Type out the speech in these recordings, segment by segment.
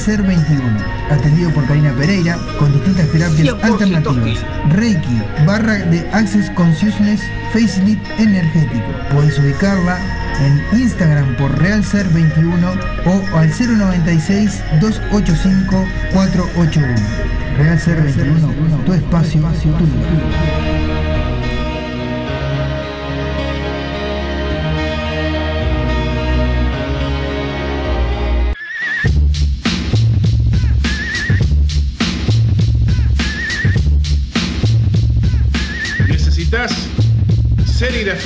Ser 21, atendido por Karina Pereira con distintas terapias 100% alternativas. Reiki, barra de Access Consciousness Facelift Energético. Podés ubicarla en Instagram por Real Ser 21 o al 096 285 481. Real Ser 21, tu espacio, tu lugar.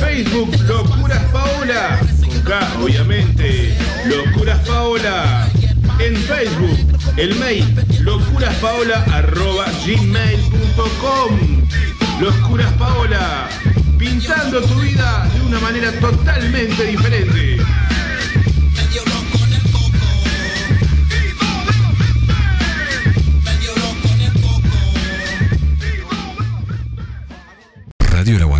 Facebook Locuras Paola. Con obviamente. Locuras Paola. En Facebook, el mail locuraspaola.gmail.com Locuras Paola. Pintando tu vida de una manera totalmente diferente. Radio Aguantadero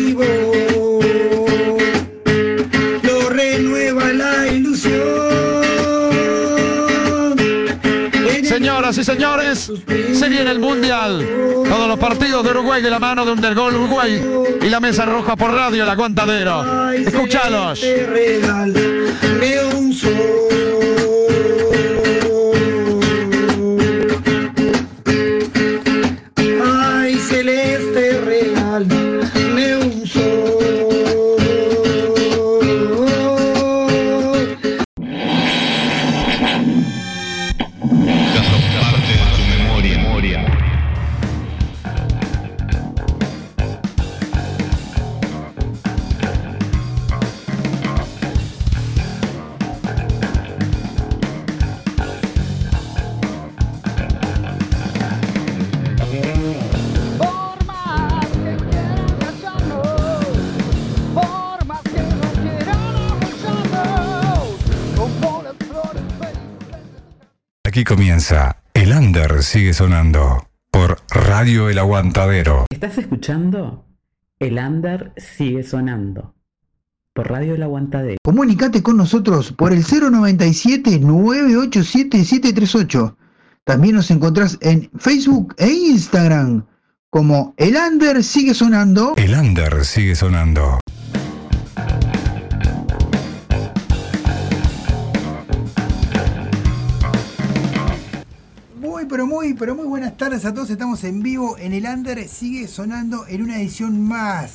Y señores, se viene el Mundial. Todos los partidos de Uruguay de la mano de Undergol Uruguay y la Mesa Roja por radio El Aguantadero. Escuchalos. Aquí comienza El Under sigue sonando por Radio El Aguantadero. ¿Estás escuchando? El under sigue sonando. Por Radio El Aguantadero. Comunicate con nosotros por el 097-987-738. También nos encontrás en Facebook e Instagram como el under sigue sonando. El under sigue sonando. Pero muy, pero muy buenas tardes a todos. Estamos en vivo en el under. Sigue sonando en una edición más.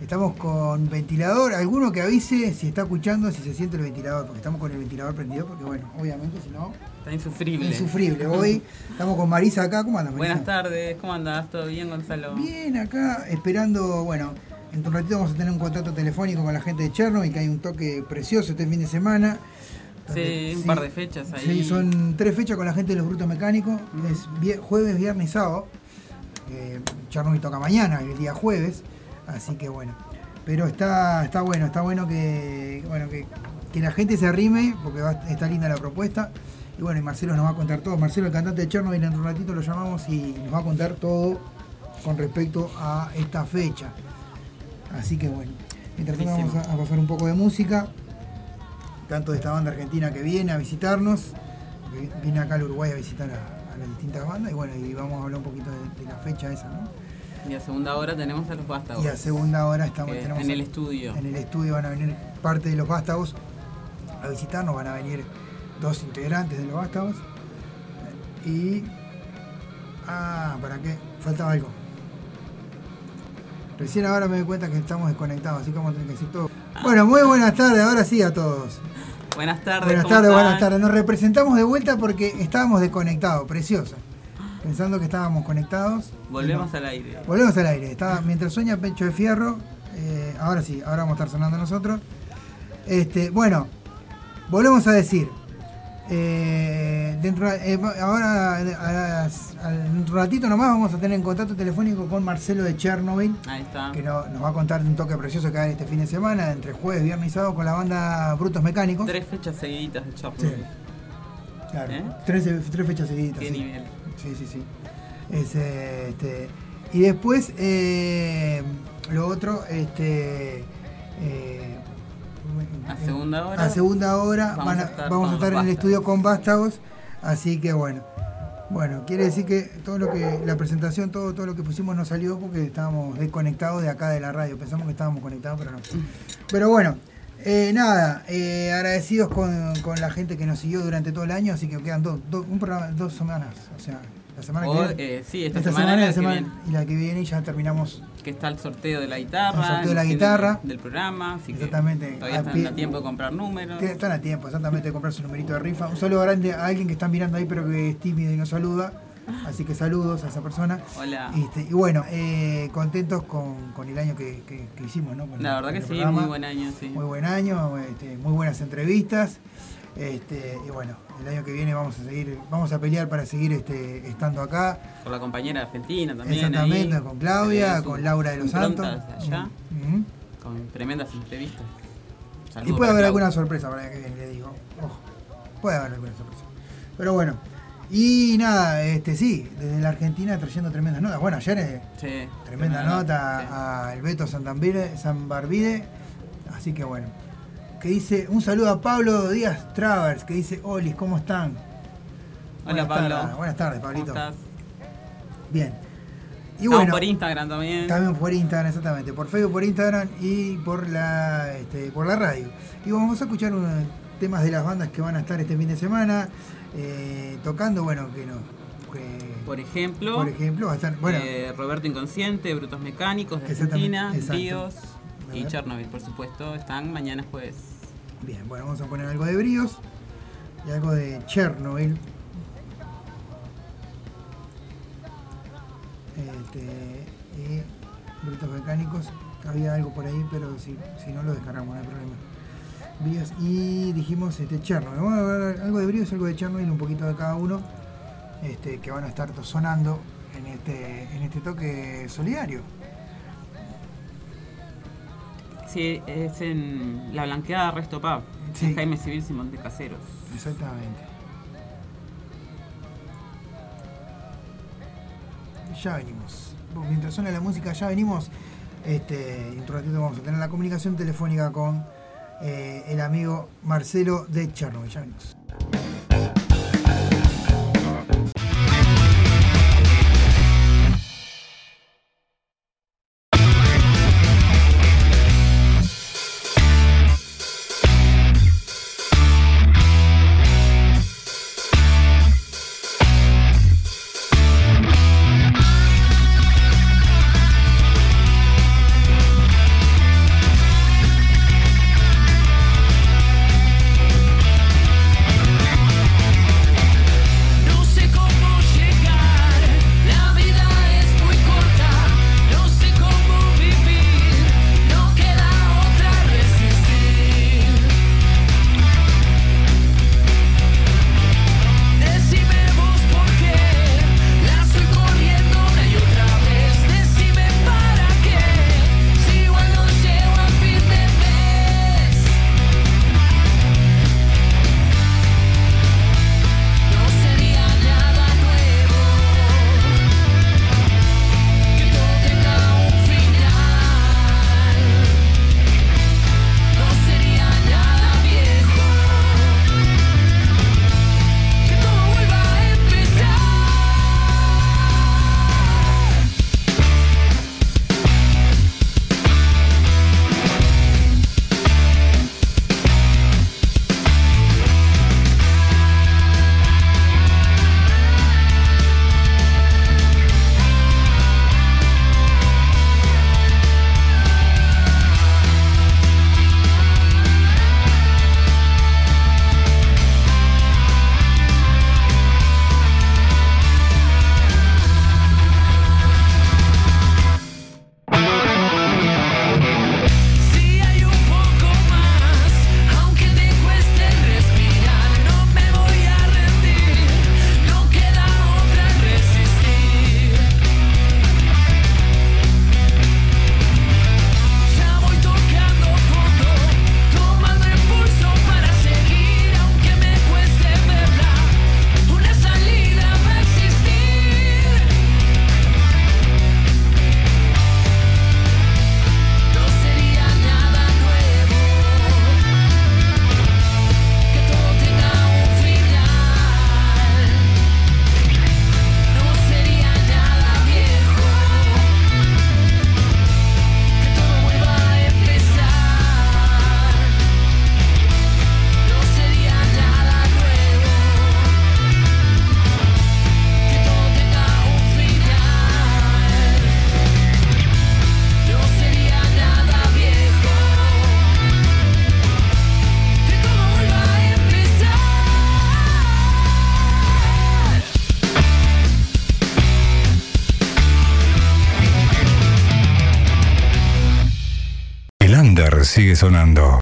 Estamos con ventilador. Alguno que avise si está escuchando, si se siente el ventilador. Porque estamos con el ventilador prendido. Porque, bueno, obviamente, si no, Está insufrible. insufrible. Hoy estamos con Marisa acá. ¿Cómo andas, Marisa? Buenas tardes, ¿cómo andás? ¿Todo bien, Gonzalo? Bien, acá esperando, bueno, en un ratito vamos a tener un contacto telefónico con la gente de Chernobyl, que hay un toque precioso este fin de semana. Sí, un par de fechas ahí. Sí, son tres fechas con la gente de los Brutos Mecánicos. Es vie- jueves, viernes y sábado. Eh, Chernobyl toca mañana, el día jueves. Así que bueno. Pero está, está bueno, está bueno que, bueno, que, que la gente se arrime, porque va- está linda la propuesta. Y bueno, y Marcelo nos va a contar todo. Marcelo, el cantante de Chernobyl, en un ratito lo llamamos y nos va a contar todo con respecto a esta fecha. Así que bueno, mientras tanto vamos a, a pasar un poco de música, tanto de esta banda argentina que viene a visitarnos, viene acá al Uruguay a visitar a, a las distintas bandas, y bueno, y vamos a hablar un poquito de, de la fecha esa, ¿no? Y a segunda hora tenemos a los vástagos. Y a segunda hora estamos tenemos en el estudio. En el estudio van a venir parte de los vástagos a visitarnos, van a venir dos integrantes de los vástagos. Y. Ah, ¿para qué? Faltaba algo. Recién ahora me doy cuenta que estamos desconectados, así a tener que decir todo. Bueno, muy buenas tardes, ahora sí a todos. Buenas tardes. Buenas ¿cómo tardes, están? buenas tardes. Nos representamos de vuelta porque estábamos desconectados, precioso. Pensando que estábamos conectados. Volvemos No. al aire. Volvemos al aire. Estaba, mientras sueña Pecho de Fierro, eh, ahora sí, ahora vamos a estar sonando nosotros. Este, bueno, volvemos a decir. Eh, dentro, eh, ahora, a un ratito nomás, vamos a tener en contacto telefónico con Marcelo de Chernobyl, Ahí está. que no- nos va a contar un toque precioso que hay este fin de semana, entre jueves, viernes y sábado, con la banda Brutos Mecánicos. Tres fechas seguiditas de Chapo. Sí. Claro, ¿Eh? tres, tres fechas seguidas. Qué sí. nivel. Sí, sí, sí. Es, este, y después, lo otro, este. A segunda hora. a segunda hora Vamos a- estar vamos a con estar en el estudio con Vástagos. Así que bueno. Bueno, quiere decir que todo lo que, la presentación, todo, todo lo que pusimos no salió porque estábamos desconectados de acá de la radio. Pensamos que estábamos conectados, pero no. Pero bueno, eh, nada, eh, agradecidos con, con la gente que nos siguió durante todo el año, así que quedan dos, dos, un programa, dos semanas. O sea, la semana O, que viene. eh, sí, esta semana la que semana- viene. y la que viene ya terminamos Que está el sorteo de la guitarra. El sorteo de la fin guitarra. Del, programa. Así que Exactamente. Todavía A están pie- a tiempo de comprar números. Están a tiempo, exactamente, de comprar su numerito de rifa. Un saludo grande a alguien que están mirando ahí, pero que es tímido y nos saluda. Así que saludos a esa persona. Hola. Este, y bueno, eh, contentos con, con el año que, que- que hicimos, ¿no? Con La verdad que sí, programa. muy buen año, sí. Muy buen año, este, muy buenas entrevistas. Este, y bueno, el año que viene vamos a seguir, vamos a pelear para seguir este, estando acá. Con la compañera argentina también. Exactamente, ahí. con Claudia, Eh, su con Laura de los Santos. allá, Ujú. Con tremendas entrevistas. Y puede haber alguna sorpresa para el que viene, le digo. Ojo, puede haber alguna sorpresa. Pero bueno, y nada, este sí, desde la Argentina trayendo tremendas notas. Bueno, ayer eh, Sí, tremenda nota al Beto Santambide, Barbide. Así que bueno. Que dice, un saludo a Pablo Díaz Travers, que dice, Olis, ¿cómo están? Hola, Buenas Pablo. tardes, buenas tardes, ¿Cómo Pablito. estás? Bien. Y Estamos bueno, por Instagram también. también por Instagram, exactamente. Por Facebook, por Instagram y por la, este, por la radio. Y vamos a escuchar unos temas de las bandas que van a estar este fin de semana eh, tocando, bueno, que no. que- Por ejemplo, por ejemplo, va a estar, bueno, eh, Roberto Inconsciente, Brutos Mecánicos de Argentina, exacto. Y. Chernobyl, por supuesto, están mañana jueves. bien, bueno, vamos a poner algo de bríos y algo de Chernobyl. Este, y brutos mecánicos, había algo por ahí, pero si, si no lo descargamos, no hay problema. Bríos y dijimos este Chernobyl. Vamos a ver algo de bríos, algo de Chernobyl, un poquito de cada uno, este, que van a estar sonando en este, en este toque solidario. Sí, es en La Blanqueada Resto Pub, Sí. en Jaime Civil Simón de Caseros. Exactamente. Ya venimos. Mientras suena la música, ya venimos. Este, en un ratito vamos a tener la comunicación telefónica con eh, el amigo Marcelo de Chernobyl. Ya venimos. sonando.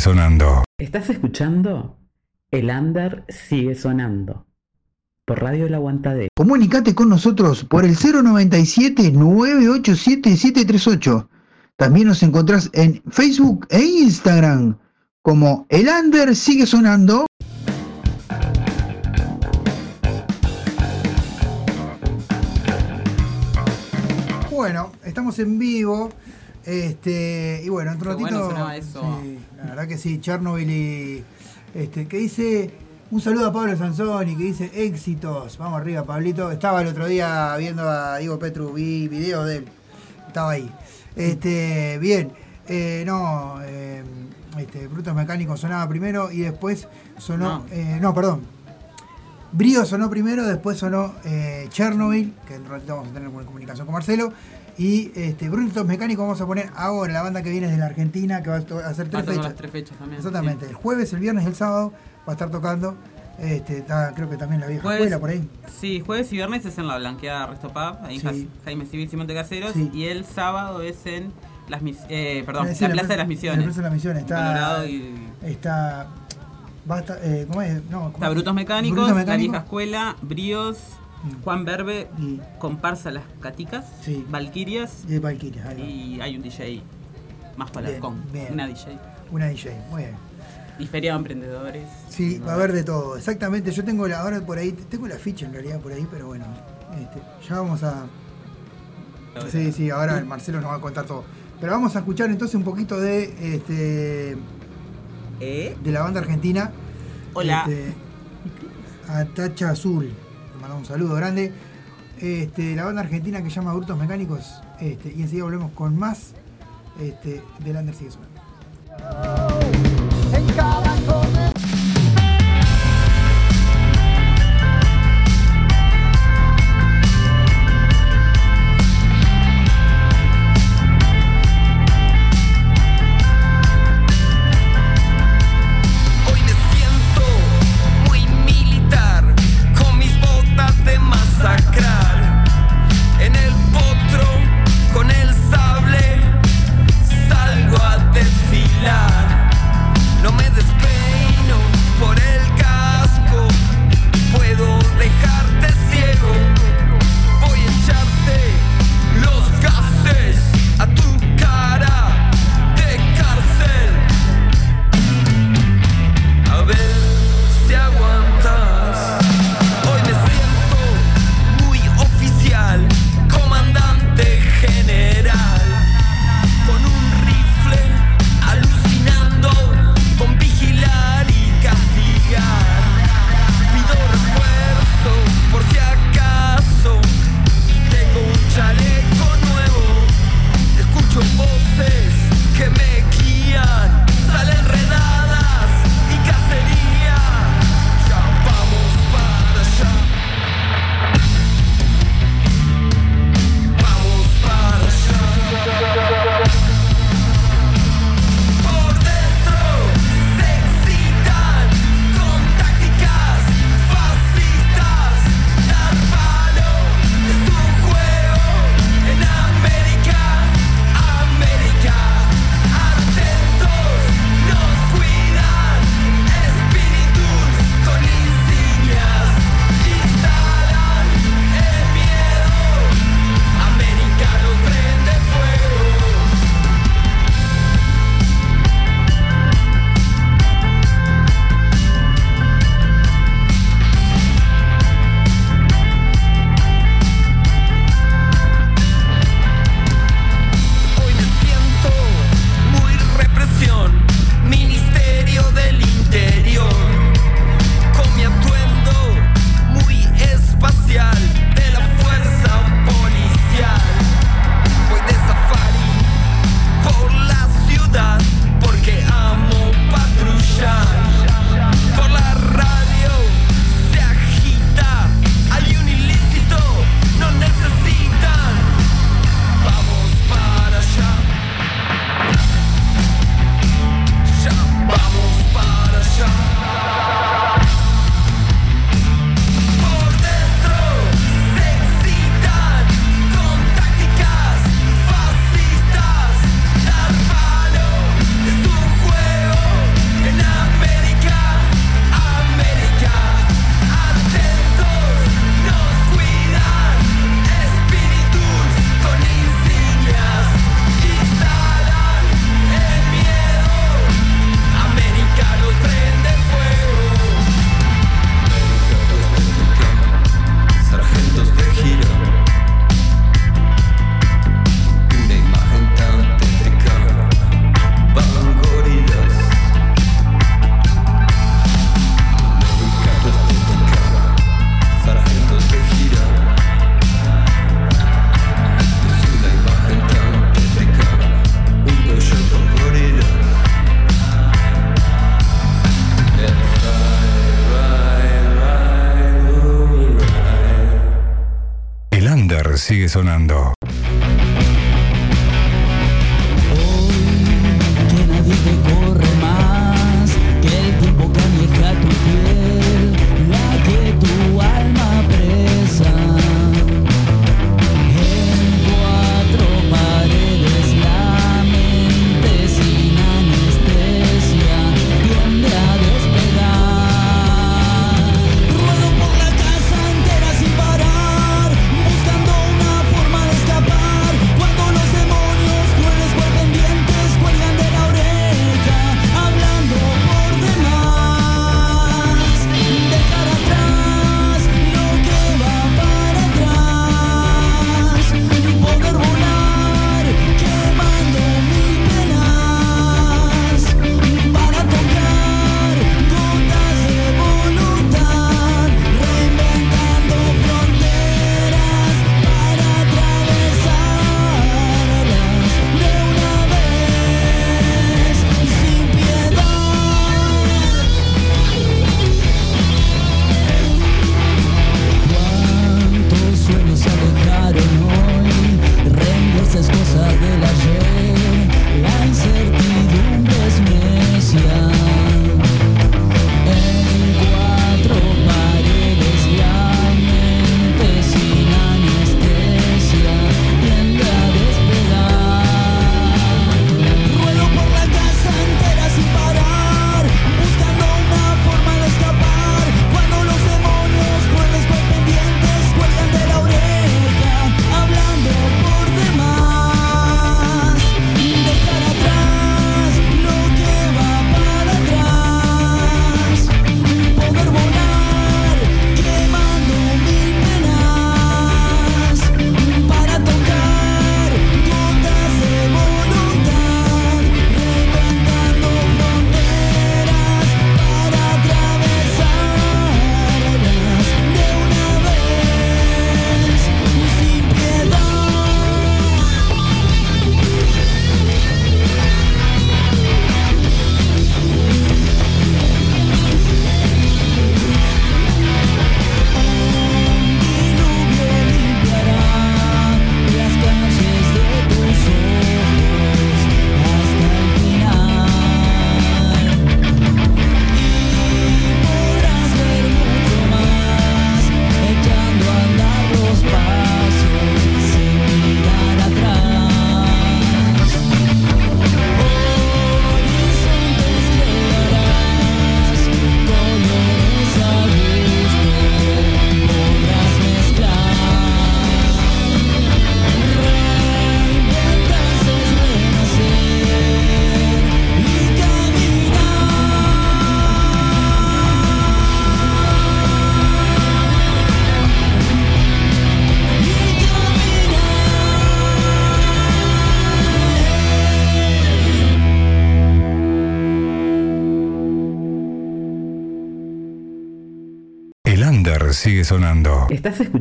sonando. ¿Estás escuchando? El Under sigue sonando. Por Radio El Aguantadero. Comunicate con nosotros por el 097-987-738. También nos encontrás en Facebook e Instagram como El Under sigue sonando. Bueno, estamos en vivo. Este, y bueno, entre ratito. Bueno, eso. Sí. La verdad que sí, Chernobyl y. Este, que dice. Un saludo a Pablo Sansoni que dice éxitos. Vamos arriba, Pablito. Estaba el otro día viendo a Diego Petru, vi videos de él. Estaba ahí. Este, bien. Eh, no, eh, este, Brutos Mecánicos sonaba primero y después sonó. No, eh, perdón. Brío sonó primero, después sonó Chernobyl, que en realidad vamos a tener comunicación con Marcelo. Y este, Brutos Mecánicos vamos a poner ahora la banda que viene de la Argentina, que va a hacer tres tocar fechas. las tres fechas también. Exactamente, el jueves, el viernes y el sábado va a estar tocando. Este, está, creo que también la vieja Jueves- escuela por ahí. Sí, jueves y viernes es en la blanqueada Resto Pub, ahí Sí. Jaime Civil Simón de Caseros. Sí. Y el sábado es en las mis- eh, perdón, Eh, la, la Plaza de las Misiones. la Plaza de las Misiones, está- y- Está. Eh, ¿Cómo es? No, ¿cómo Está es? Brutos Mecánicos, Brutos La Mecánicos. Vieja Escuela, Bríos. Juan Berbe, Y- Comparsa Las Caticas, Sí. Valquirias Y de Valkyria, ahí va. y hay un DJ más Bien, palarcón, bien. una DJ. Una DJ, muy bien. Y Feria de Emprendedores. Sí, va a haber de todo. Exactamente, yo tengo la, ahora por ahí, tengo la ficha en realidad por ahí, pero bueno, este, ya vamos a. Sí, sí, ahora el Marcelo nos va a contar todo. Pero vamos a escuchar entonces un poquito de este ¿Eh? de la banda argentina. Hola. Este, a Tacha Azul. Un saludo grande. Este, la banda argentina que llama Brutos Mecánicos. Este, y enseguida volvemos con más este, del Under Sigue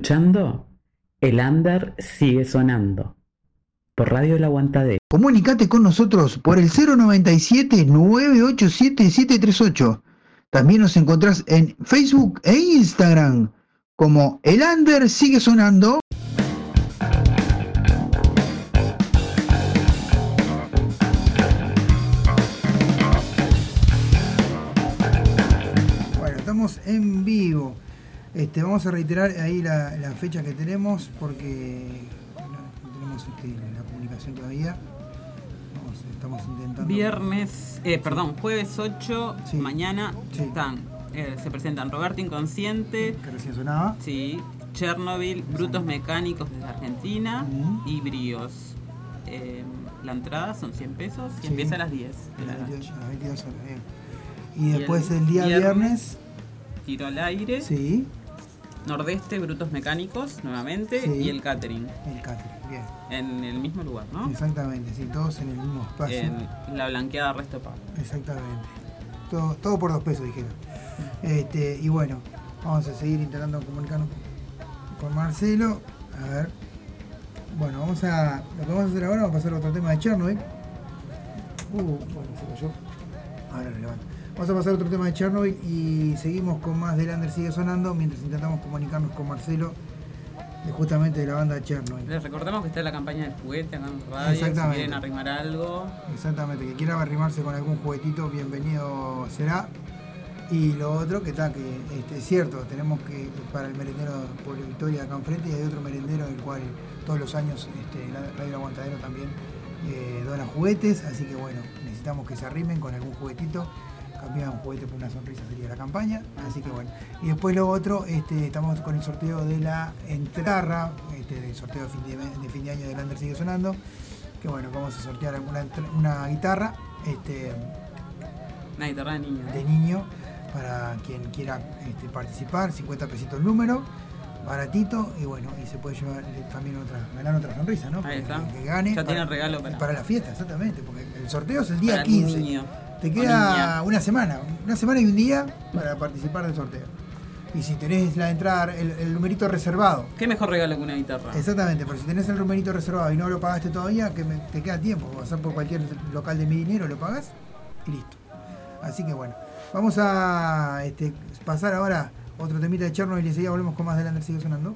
El under sigue sonando. Por Radio El Aguantadero. Comunicate con nosotros por el 097-987-738. También nos encontrás en Facebook e Instagram como El Under sigue sonando. Bueno, estamos en vivo. Este, vamos a reiterar ahí la, la fecha que tenemos porque no tenemos este, la comunicación todavía. Vamos, estamos intentando. Viernes, eh, perdón, jueves 8, Sí. mañana Sí. están, eh, se presentan Roberto Inconsciente, Que recién sonaba. sí, Chernobyl, Brutos Mecánicos desde Argentina y Bríos. Eh, la entrada son 100 pesos y Sí. empieza a las 10 de la A las noche. 22 horas, bien. Y después el, día viernes, Tiro al aire. sí, Nordeste, Brutos Mecánicos, nuevamente. Sí. Y el catering. el catering, bien. En el mismo lugar, ¿no? Exactamente, sí, todos en el mismo espacio. En la blanqueada Resto Pub. Exactamente. Todo, todo por dos pesos, dijeron. Este, y bueno, vamos a seguir intentando comunicarnos con Marcelo. A ver. Bueno, vamos a. Lo que vamos a hacer ahora, vamos a pasar a otro tema de Chernobyl. Uh, bueno, se cayó. Ahora lo levanto. Vamos a pasar a otro tema de Chernobyl y seguimos con más de Lander sigue sonando mientras intentamos comunicarnos con Marcelo de justamente de la banda Chernobyl. Les recordamos que está la campaña del juguete acá en radio. Exactamente. Si quieren arrimar algo. Exactamente, que quiera arrimarse con algún juguetito, bienvenido será. Y lo otro que está, que este, es cierto, tenemos que, para el merendero Pueblo Victoria acá enfrente, y hay otro merendero el cual todos los años este, la Radio Aguantadero también eh, dona juguetes, así que bueno, necesitamos que se arrimen con algún juguetito. Cambiar un juguete por una sonrisa sería la campaña, así que bueno. Y después lo otro, este, estamos con el sorteo de la entrarra, este, del sorteo de fin de, de fin de año de Lander sigue sonando, que bueno, vamos a sortear alguna una guitarra, este, Una guitarra de niño. de niño para quien quiera este, participar, 50 pesitos el número, baratito y bueno, y se puede llevar eh, también otra, ganar otra sonrisa, ¿no? Ahí está. Que, que gane. Ya tiene regalo para- la fiesta, exactamente, porque el sorteo es el día Para el 15. niño. Te queda una semana, una semana y un día para participar del sorteo. Y si tenés la entrada, el, el numerito reservado, ¿Qué mejor regalo que una guitarra? Exactamente, pero si tenés el numerito reservado y no lo pagaste todavía, que me- te queda tiempo. Vas a por cualquier local de mi dinero, lo pagas y listo. Así que bueno, vamos a este, pasar ahora otro temita de Chernobyl y enseguida volvemos con más de Lander sigue sonando.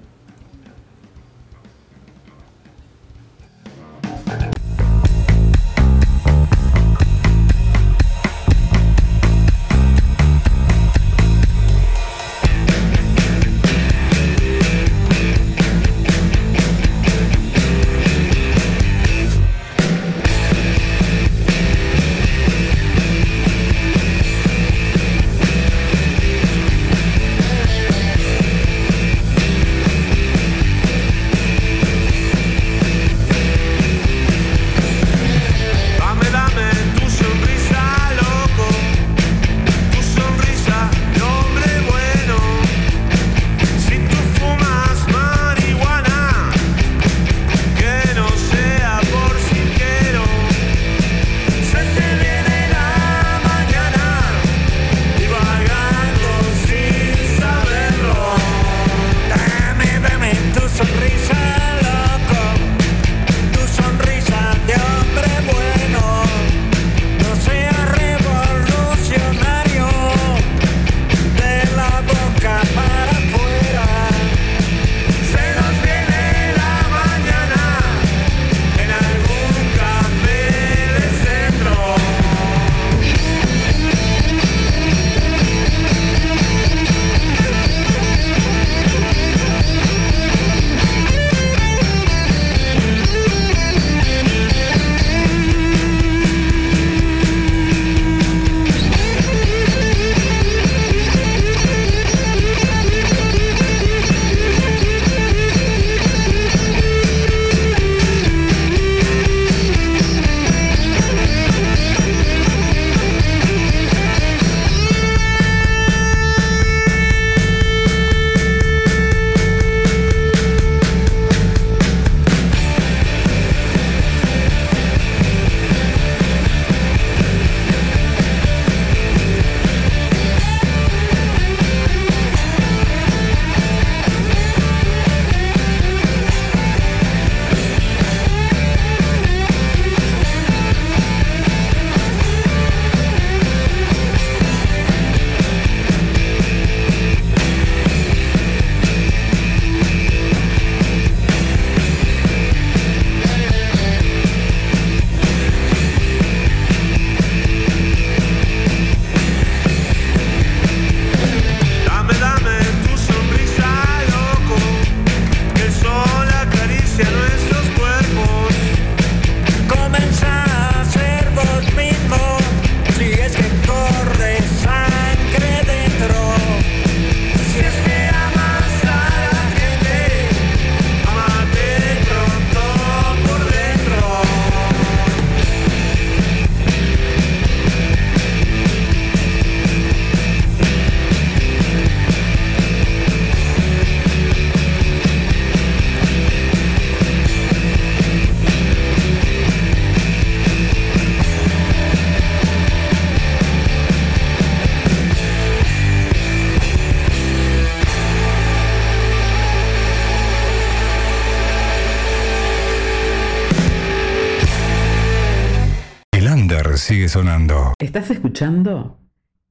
Sonando. ¿Estás escuchando?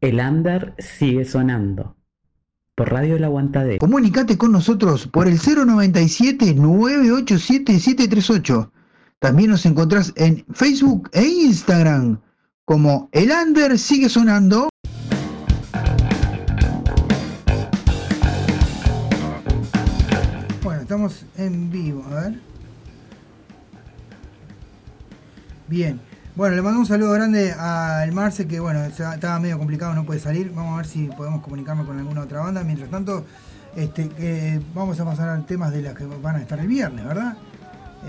El under sigue sonando. Por por Radio El Aguantadero. Comunicate con nosotros por el 097-987-738. También nos encontrás en Facebook e Instagram como El Under Sigue Sonando. Bueno, estamos en vivo, a ver. Bien. Bueno, le mando un saludo grande al Marce, que bueno, estaba medio complicado, no puede salir. Vamos a ver si podemos comunicarnos con alguna otra banda. Mientras tanto, este, eh, vamos a pasar a temas de las que van a estar el viernes, ¿verdad?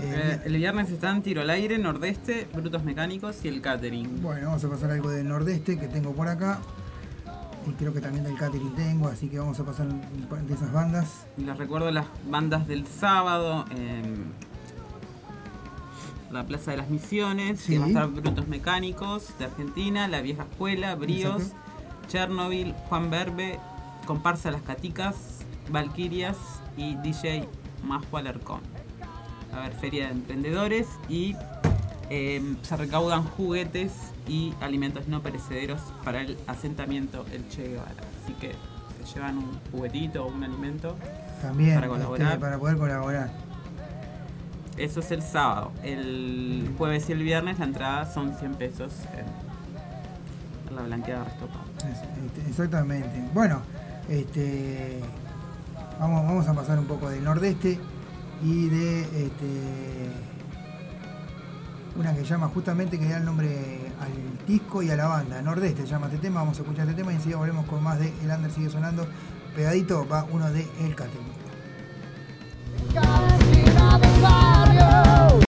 Eh, el viernes están Tiro al Aire, Nordeste, Brutos Mecánicos y el Catering. Bueno, vamos a pasar algo del Nordeste que tengo por acá. Y creo que también del Catering tengo, así que vamos a pasar de esas bandas. Les recuerdo las bandas del sábado. en la Plaza de las Misiones, Sí. que va a estar Brutos Mecánicos de Argentina, La Vieja Escuela, Bríos, Exacto. Chernobyl, Juan Verbe, Comparsa Las Caticas, Valquirias y DJ Majo Alarcón. A ver, Feria de Emprendedores y eh, se recaudan juguetes y alimentos no perecederos para el asentamiento El Che Guevara. Así que se llevan un juguetito o un alimento También, para colaborar. este, para poder colaborar. Eso es el sábado. El jueves y el viernes la entrada son 100 pesos en, en la blanqueada Restopa. Es- este, exactamente. Bueno, este, vamos, vamos a pasar un poco del Nordeste y de este, una que llama justamente que da el nombre al disco y a la banda. Nordeste llama este tema, vamos a escuchar este tema y enseguida volvemos con más de El Under sigue sonando. Pegadito va uno de El Catering. barrio.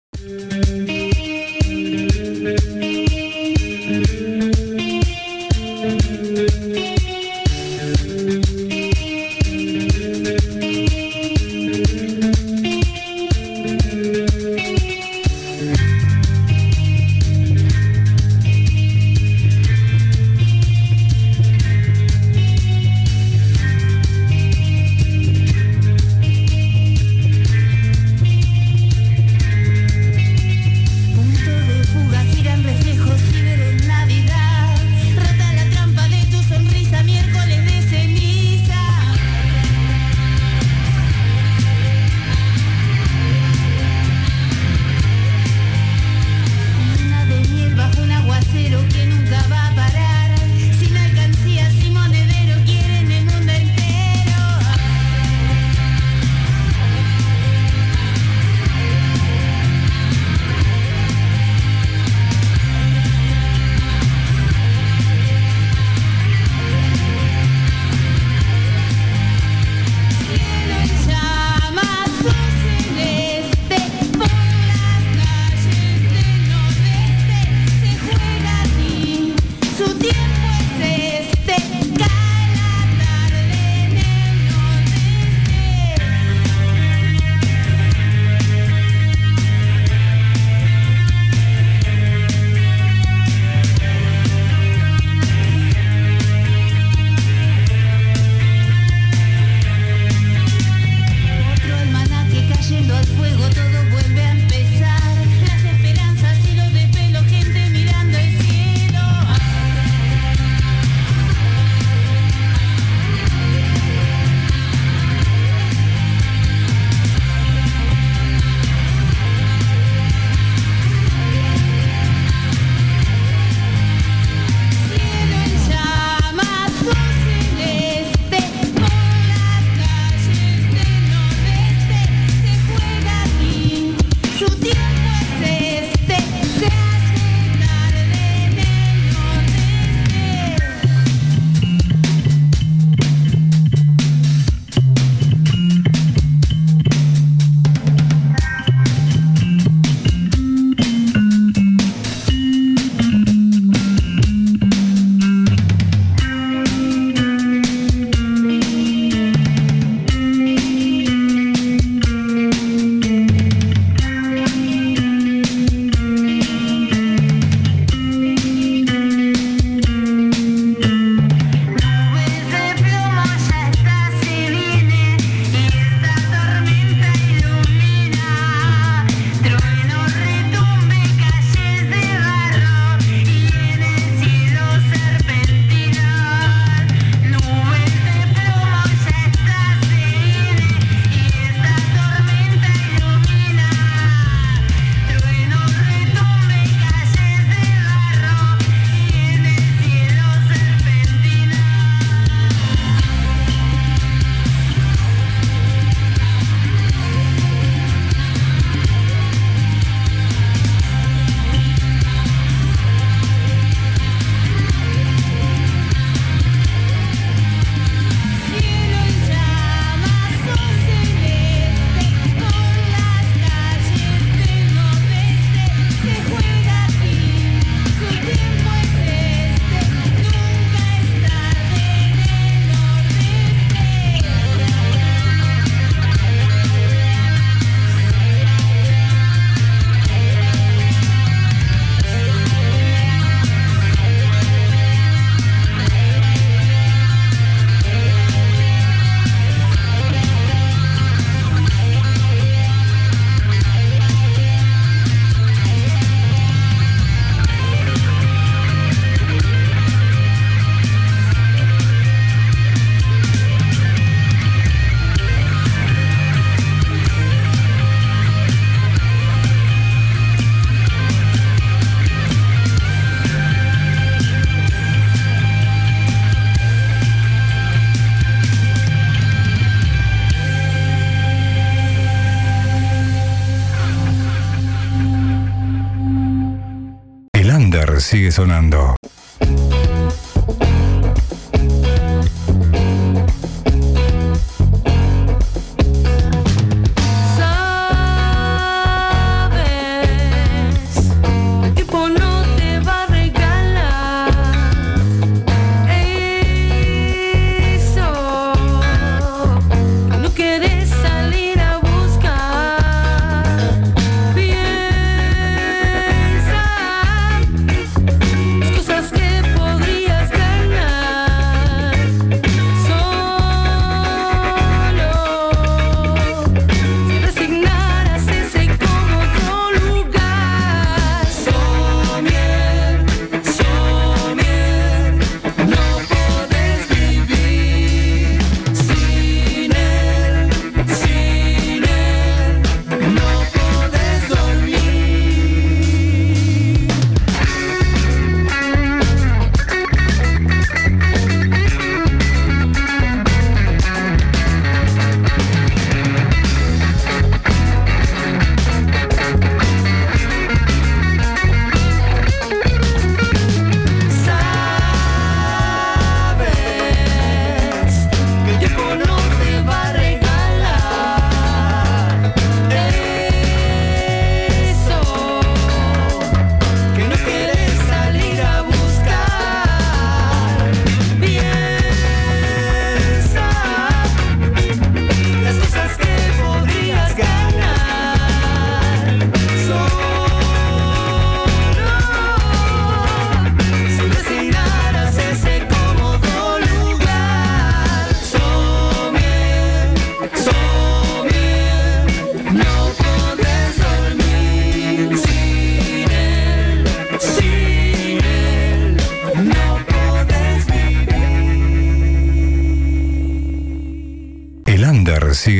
Sigue sonando.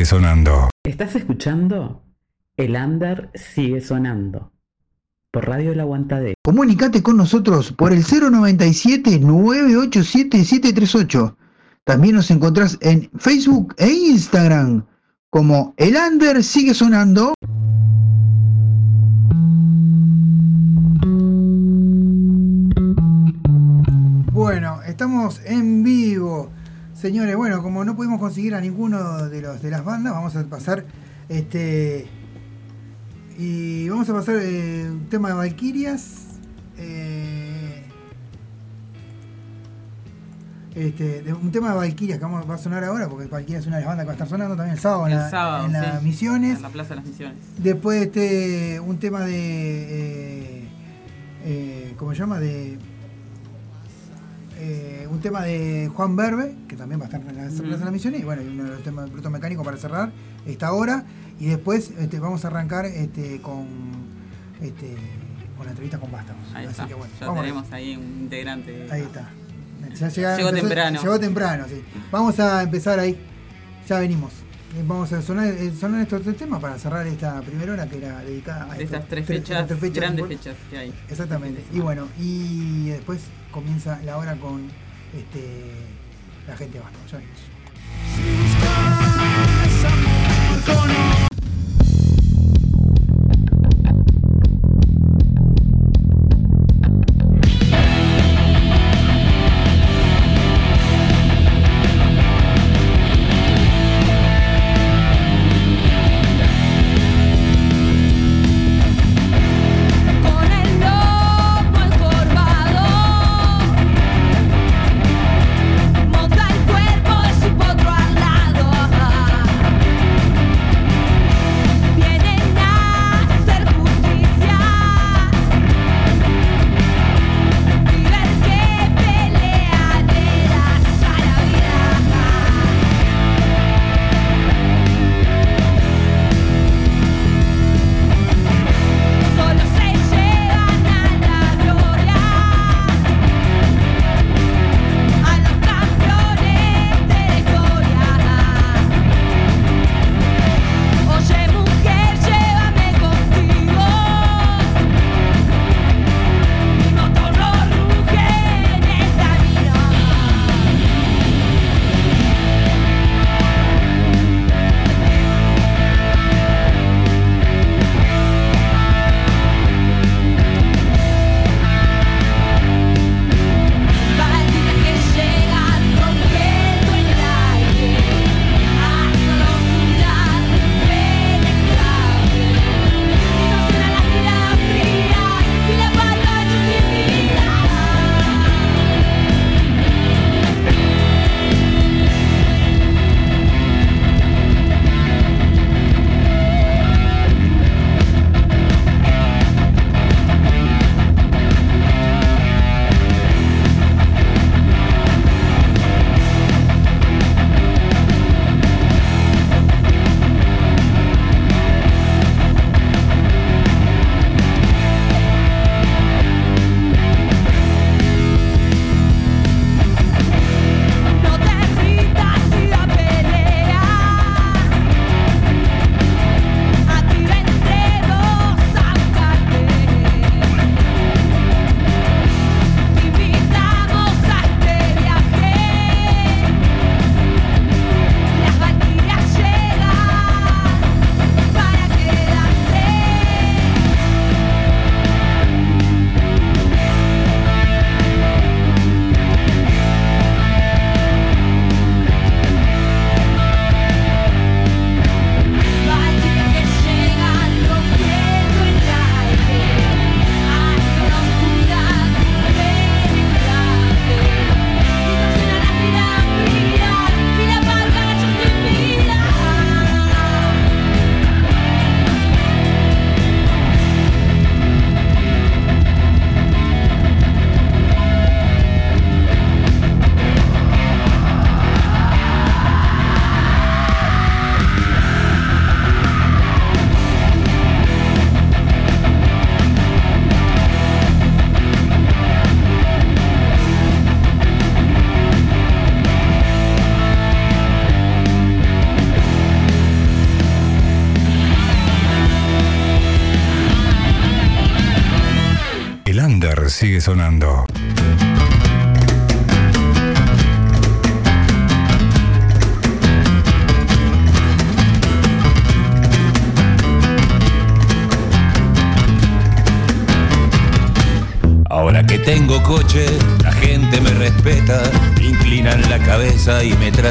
Sigue sonando. ¿Estás escuchando? El under sigue sonando. Por Radio El Aguantadero. Comunicate con nosotros por el 097-987-738. También nos encontrás en Facebook e Instagram como El Under sigue sonando. Bueno, estamos en vivo. Señores, bueno, como no pudimos conseguir a ninguno de los de las bandas, vamos a pasar este y vamos a pasar eh, un tema de Valkyrias. eh, este, de- un tema de Valkyrias que vamos, va a sonar ahora, porque Valkyrias es una de las bandas que va a estar sonando también el sábado en, El la- sábado, en las sí, Misiones. En la Plaza de las Misiones. Después este un tema de eh, ¿cómo se llama? de eh, un tema de Juan Berbe, que también va a estar en la Plaza de las Misiones, y bueno, y uno de los temas de Pluto Mecánico para cerrar esta hora. Y después este, vamos a arrancar este, con este, con la entrevista con. Ahí Así está. que bueno, ya tenemos ahí un integrante. Ahí está. Ya llega- Llegó empezó- temprano. Llegó temprano, sí. Vamos a empezar ahí. Ya venimos. Eh, Vamos a sonar, eh, sonar estos tres temas para cerrar esta primera hora que era dedicada a De estos esas tres tres- fechas, estas tres grandes fechas que hay. Exactamente. Y bueno, y después comienza la hora con este la gente basta. Ya venimos.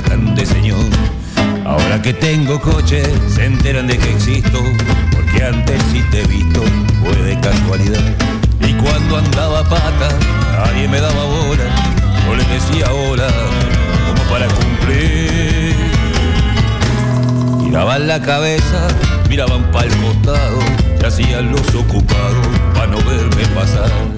Tratan de señor. Ahora que tengo coche, se enteran de que existo, porque antes sí te he visto, fue de casualidad. Y cuando andaba pata, nadie me daba bola, no les decía hola, como para cumplir. Miraban la cabeza, miraban para el costado, se hacían los ocupados para no verme pasar.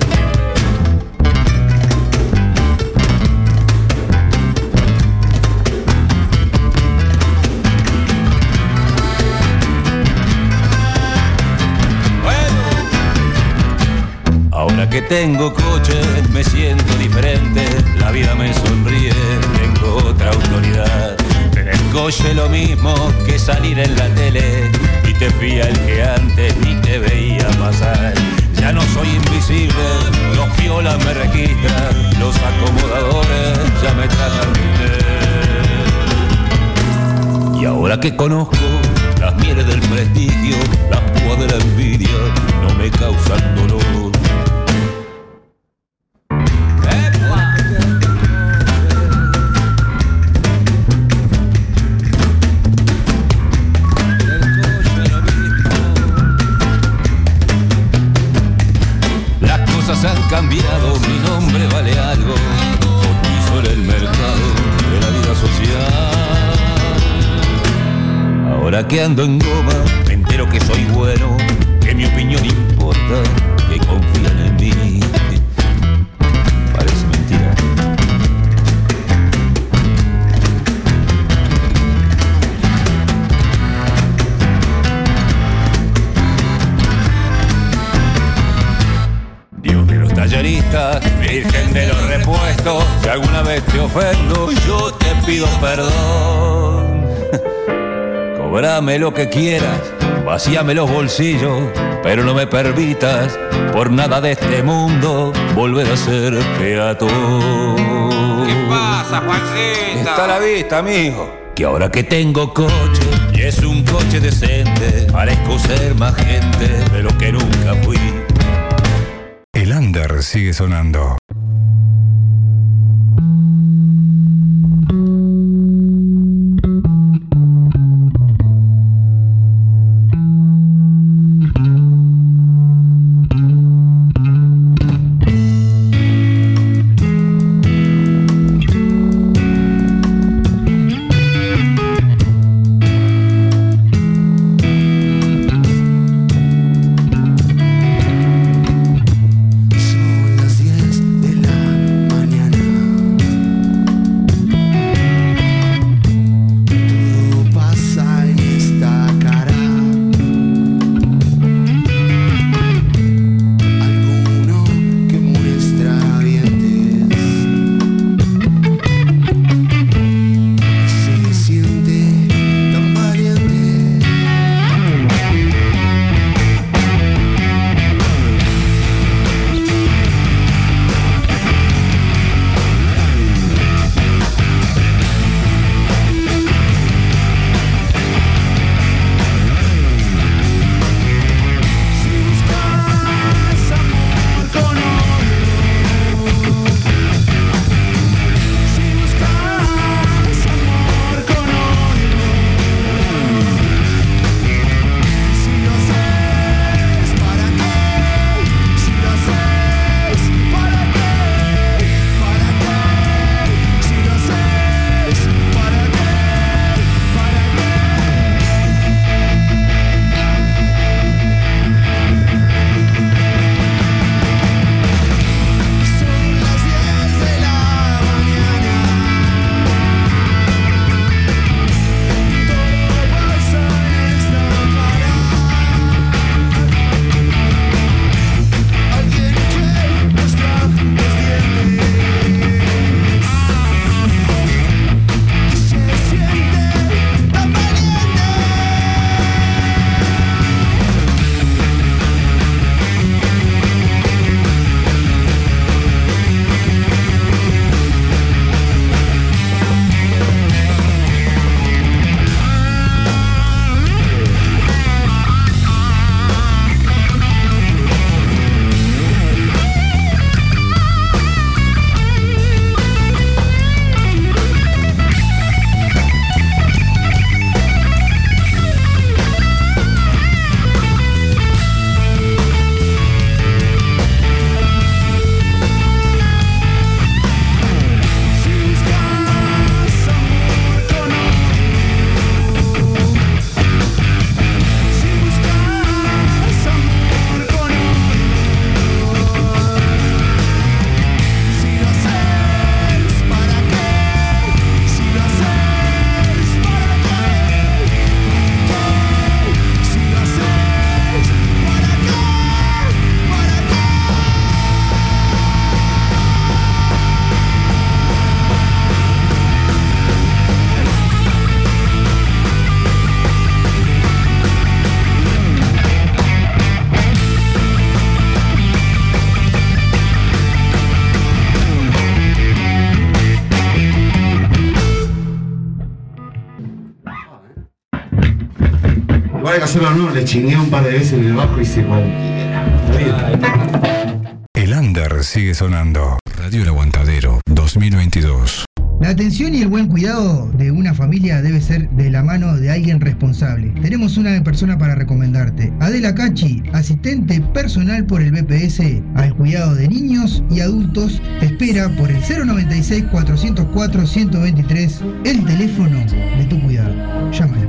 Tengo coche me siento diferente, la vida me sonríe, tengo otra autoridad. Tener coche lo mismo que salir en la tele y te fía el que antes ni te veía pasar. Ya no soy invisible, los piolas me registran, los acomodadores ya me tratan bien. Y ahora que conozco las mieles del prestigio, las púas de la envidia no me causan dolor. Que ando en goma, Cobrame lo que quieras, vacíame los bolsillos, pero no me permitas, por nada de este mundo, volver a ser peatón. ¿Qué pasa, Juancita? Está a la vista, amigo. Que ahora que tengo coche, y es un coche decente, parezco ser más gente de lo que nunca fui. El under sigue sonando. Hacerlo no, le chingué un par de veces en el bajo y hice cualquiera. El under sigue sonando. Radio El Aguantadero 2022. La atención y el buen cuidado de una familia debe ser de la mano de alguien responsable. Tenemos una persona para recomendarte. Adela Cachi, asistente personal por el BPS al cuidado de niños y adultos, te espera por el 096-404-123, el teléfono de tu cuidado. Llámala.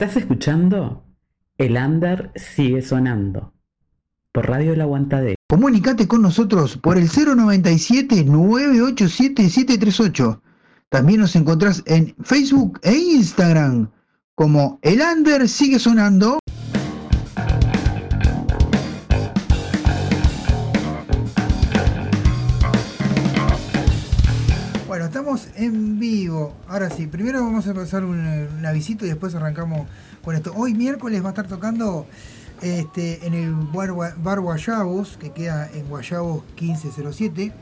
¿Estás escuchando? El under sigue sonando. Por Radio El Aguantadero. Comunicate con nosotros por el 097-987-738. También nos encontrás en Facebook e Instagram como El Under sigue sonando. Estamos en vivo. Ahora sí, primero vamos a pasar un, un avisito y después arrancamos con esto. Hoy miércoles va a estar tocando este, en el bar, bar Guayabos, que queda en Guayabos 1507.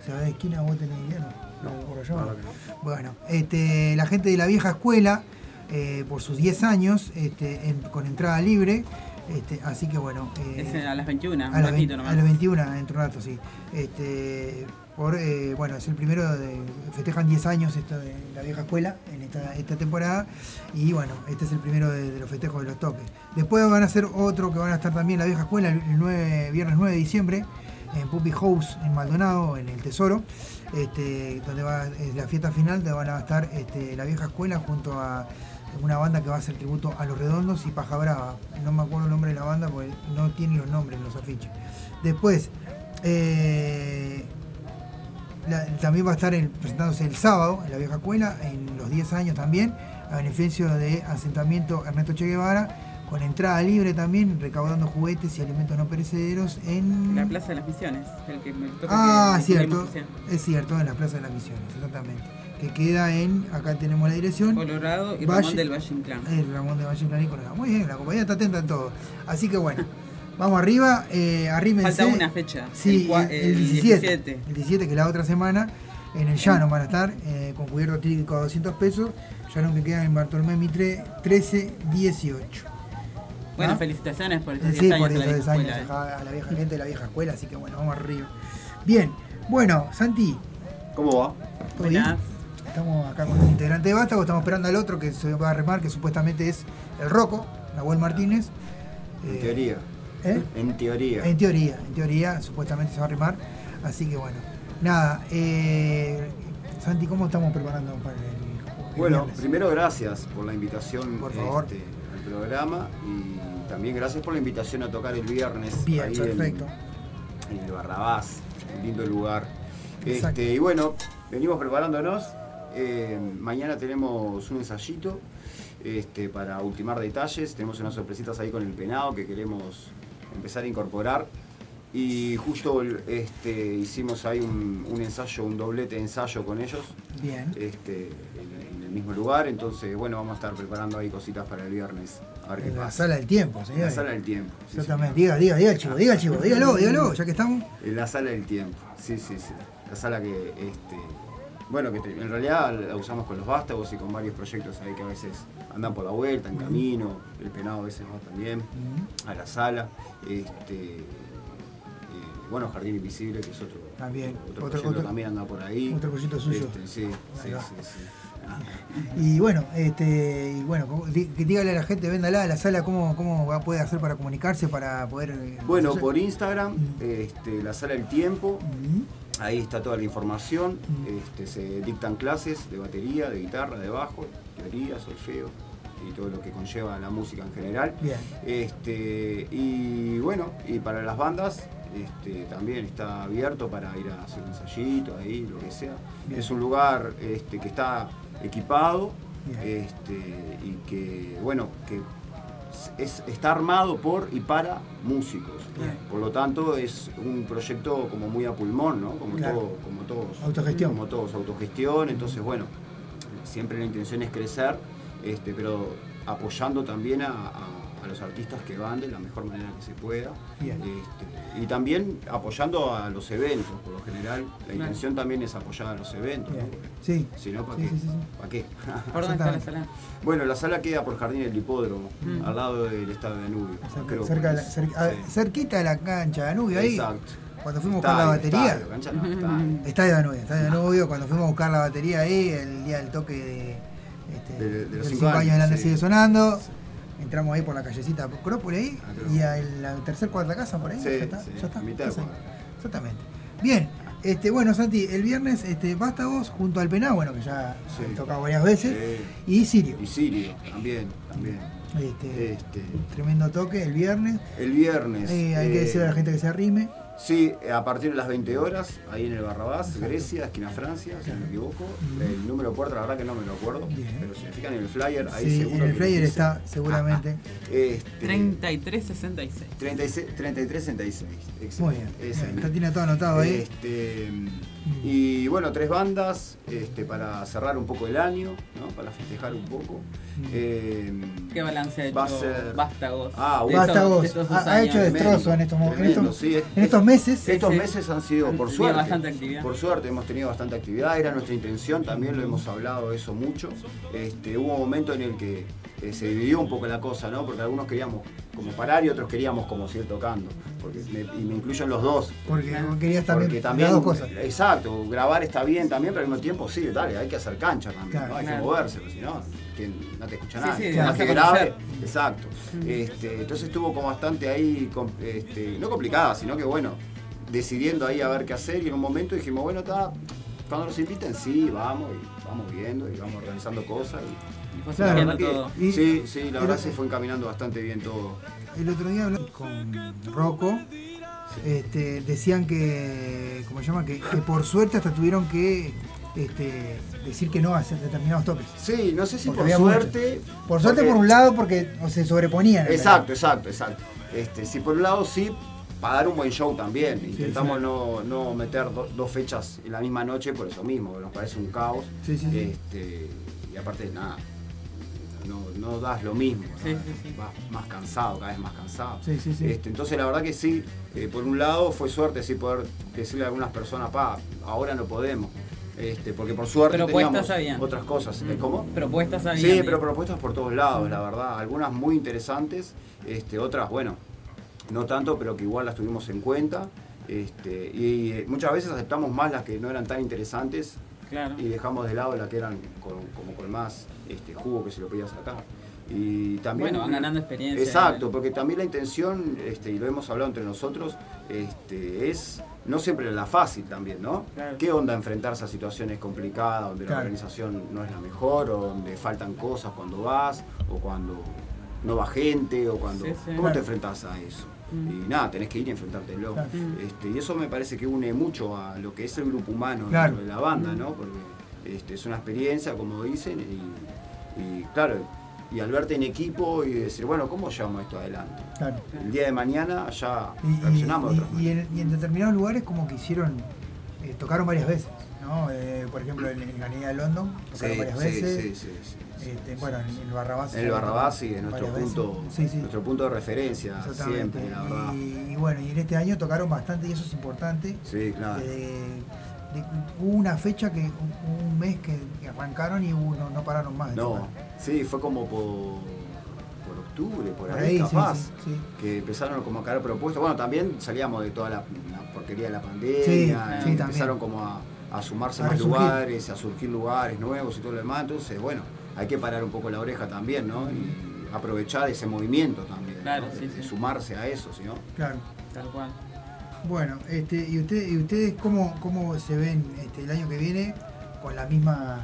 O sea, de esquina vos tenés idea, ¿no? No, por Guayabos. Bueno, este, la gente de la vieja escuela, eh, por sus 10 años, este, en- con entrada libre. Este, así que bueno. eh, Es a las 21, a un las ratito 20 nomás. a las 21, dentro de un rato, sí. Este, por, eh, bueno, es el primero de. Festejan 10 años esto de la vieja escuela en esta, esta temporada. Y bueno, este es el primero de, los festejos de los toques. Después van a hacer otro que van a estar también la vieja escuela el, el 9 viernes 9 de diciembre. En Puppy House en Maldonado, en el Tesoro, este, donde va la fiesta final, donde van a estar este, la vieja escuela junto a una banda que va a hacer tributo a Los Redondos y Paja Brava. No me acuerdo el nombre de la banda porque no tiene los nombres en los afiches. Después, eh, la- también va a estar el- presentándose el sábado en la vieja escuela, en los 10 años también, a beneficio de asentamiento Ernesto Che Guevara, con entrada libre también, recaudando juguetes y alimentos no perecederos en... La Plaza de las Misiones, el que me toca Ah, que- cierto, es cierto, en la Plaza de las Misiones, exactamente. Que queda en, acá tenemos la dirección. Colorado y Valle- Ramón del Valle Inclán. El Ramón de Valle Inclán y Colorado. Muy bien, la compañía está atenta en todo. Así que bueno, vamos arriba, eh, arrímense. Falta una fecha, Sí, el cua- el, el 17, 17. El 17, que es la otra semana. En el llano van a estar, eh, con cubierto típico a 200 pesos. Llano que queda en Bartolomé Mitre 13, 18. Bueno, ¿Ah? felicitaciones por estos Eh, 10 Sí, años por esos vieja 10 años escuela, eh. a la vieja gente de la vieja escuela, así que bueno, vamos arriba. Bien, bueno, Santi. ¿Cómo va? ¿Todo bien? Estamos acá con un integrante de Vástago, estamos esperando al otro que se va a remar, que supuestamente es el Roco, Nahuel Martínez. En Eh, teoría. ¿Eh? En teoría. En teoría, en teoría, supuestamente se va a remar. Así que bueno, nada. eh, Santi, ¿cómo estamos preparando para el, el Bueno, viernes? primero gracias por la invitación Por favor. este, al programa y también gracias por la invitación a tocar el viernes. Bien, ahí perfecto. En, en el Barrabás, un lindo lugar. Este, y bueno, venimos preparándonos. Eh, mañana tenemos un ensayito este, para ultimar detalles. Tenemos unas sorpresitas ahí con el penado que queremos empezar a incorporar. Y justo este, hicimos ahí un, un ensayo, un doblete de ensayo con ellos Bien. este, en, en el mismo lugar. Entonces, bueno, vamos a estar preparando ahí cositas para el viernes. A ver qué En la pasa. sala del tiempo, En señor. la sala del tiempo. sí, Exactamente. Diga, diga, diga, chivo, diga, chivo, dígalo, dígalo, ya que estamos. En la sala del tiempo, sí, sí, sí. La sala que, este, bueno, que en realidad la usamos con los vástagos y con varios proyectos ahí que a veces andan por la vuelta, en camino, el penado a veces va también a la sala. Este, eh, bueno, Jardín Invisible, que es otro, También. otro, Otro- también anda por ahí. otro proyecto suyo. Este, sí, sí, sí, sí. Y bueno, este, y bueno, que dígale a la gente, véndala a la sala, cómo, cómo va, puede hacer para comunicarse, para poder. eh, Bueno, hacer- por Instagram, este, la sala del tiempo, ahí está toda la información, este, se dictan clases de batería, de guitarra, de bajo, teoría, solfeo y todo lo que conlleva la música en general. Bien. Este, y bueno, y para las bandas este, también está abierto para ir a hacer un ensayito ahí, lo que sea. Bien. Es un lugar este, que está equipado este, y que, bueno, que es- está armado por y para músicos. Por lo tanto, es un proyecto como muy a pulmón, ¿no? Como, Claro. todo, como todos. Autogestión. Como todos, autogestión. Entonces, bueno, siempre la intención es crecer, este, pero apoyando también a, a- a los artistas que van de la mejor manera que se pueda. Bien. Este, y también apoyando a los eventos, por lo general. La intención también es apoyar a los eventos. Sí. Si no, ¿para Sí, qué? sí, sí, sí. ¿Para qué? ¿Por dónde está la sala? Bueno, la sala queda por Jardín del Hipódromo, Mm. al lado del estadio de Danubio. Cerca- cerca de la- cerca- a ver, cerquita de la cancha de Danubio, ahí. Exacto. Cuando fuimos a buscar la batería. estadio, cancha no, estadio. Estadio Danubio, Estadio Danubio, cuando fuimos a buscar la batería ahí, el día del toque de, este, De- de los del cinco cinco años años, sí. sigue sonando. Entramos ahí por la callecita Acrópolis ahí Ah, creo. y a la tercer cuarta casa por ahí. Sí, ya está, sí, ya está. mitad. Exactamente. Bien, este, bueno Santi, el viernes este, Vástagos junto al Pená, bueno que ya Sí. han tocado varias veces, y Sirio. Y Sirio, también, también. Este, Este, Tremendo toque el viernes. el viernes. Eh, hay que eh, decirle a la gente que se arrime. Sí, a partir de las 20 horas, ahí en el Barrabás, Grecia, esquina Francia, si no me equivoco. El número de puerta, la verdad que no me lo acuerdo, pero si me fijan en el flyer, ahí Sí, seguro en el flyer está seguramente. Este, 3366. 36, 33, 66. excelente. Muy bien. Mismo. Tiene todo anotado ahí. Este, y bueno, tres bandas este, para cerrar un poco el año, ¿no? para festejar un poco. Eh, ¿Qué balance ha hecho va a ser- Vástagos? Ah, de bueno. estos- de Vástagos estos ha, dos ha años? hecho destrozo en estos, en Tremendo, estos, sí, es- en estos meses. Estos Sí, meses han sido, por suerte, bastante actividad. por suerte hemos tenido bastante actividad, era nuestra intención, también lo hemos hablado eso mucho. Este, hubo un momento en el que eh, se dividió un poco la cosa, ¿no? Porque algunos queríamos como parar y otros queríamos como seguir tocando. Porque me- y me incluyo en los dos. Porque querías también, Porque las también, dos cosas. exacto, grabar está bien también, pero al mismo tiempo sí, dale, hay que hacer cancha también, Claro. ¿no? hay Claro. que moverse, porque si no, que no te escucha Sí, nadie. sí, a que grabe, conocer. exacto. Este, entonces estuvo como bastante ahí, este, no complicada, sino que bueno, decidiendo ahí a ver qué hacer y en un momento dijimos, bueno, está, cuando nos inviten, sí, vamos, y vamos viendo y vamos organizando cosas. Y, Y fue Claro. todo. Y- sí, sí, la verdad se fue encaminando bastante bien todo. El otro día hablé con Rocco. Este, decían que, ¿cómo se llama? Que, que por suerte hasta tuvieron que este, decir que no a hacer determinados toques. Sí, no sé si Porque por suerte. Por suerte porque- por un lado porque o se sobreponían. Exacto, exacto, exacto. Este, si por un lado sí, para dar un buen show también. Intentamos sí. No, no meter do- dos fechas en la misma noche por eso mismo, que nos parece un caos. Sí, sí, sí. Este, y aparte, nada, no, no das lo mismo. Vas más cansado, cada vez más cansado. Sí, sí, sí. Este, entonces la verdad que sí, eh, por un lado fue suerte sí poder decirle a algunas personas, pa, ahora no podemos. Este, porque por suerte Propuestas teníamos habían. otras cosas. ¿Eh, Mm. ¿Cómo? Propuestas habían. Sí, pero propuestas por todos lados, la verdad. Algunas muy interesantes, este, otras, bueno, no tanto, pero que igual las tuvimos en cuenta. Este, y eh, muchas veces aceptamos más las que no eran tan interesantes Claro. y dejamos de lado las que eran con, como con más este, jugo que se lo podía sacar. Y también, Bueno, van ganando experiencia. Exacto, porque también la intención, este, y lo hemos hablado entre nosotros, este, es no siempre la fácil también, ¿no? Claro. ¿Qué onda enfrentarse a situaciones complicadas, donde Claro. la organización no es la mejor, o donde faltan cosas cuando vas, o cuando no va gente o cuando... Sí, sí. ¿Cómo Claro. te enfrentás a eso? Mm. Y nada, tenés que ir y enfrentártelo. Claro. Este, y eso me parece que une mucho a lo que es el grupo humano de la banda, ¿no? Porque este, es una experiencia, como dicen, y, y claro, y al verte en equipo y decir, bueno, ¿cómo llevamos esto adelante? Claro. El día de mañana ya Y, reaccionamos y- otra y en, y en determinados lugares como que hicieron, eh, tocaron varias veces, ¿no? Eh, por ejemplo, en, en la Avenida de London tocaron Sí, varias sí, sí, sí, Este, bueno, en el Barrabás. En el Barrabás sí, es nuestro punto, veces. Nuestro punto de referencia siempre, la verdad. Y, y bueno, y en este año tocaron bastante y eso es importante. Sí, claro. Eh, de- hubo una fecha que, un, un mes que, que arrancaron y hubo- no, pararon más. No, tocar. sí, fue como por, por octubre, por, Por ahí, capaz, sí, sí. que empezaron como a caer propuestas. Bueno, también salíamos de toda la, la porquería de la pandemia, sí, empezaron como a, a sumarse A más resurgir. lugares, a surgir lugares nuevos y todo lo demás. Entonces, bueno, hay que parar un poco la oreja también, ¿no? Y aprovechar ese movimiento también, ¿no? Claro, de, sí, de sí. sumarse a eso, ¿sí, no? Claro. Tal cual. Bueno, este, ¿y, usted, y ustedes cómo, cómo se ven este, el año que viene con la misma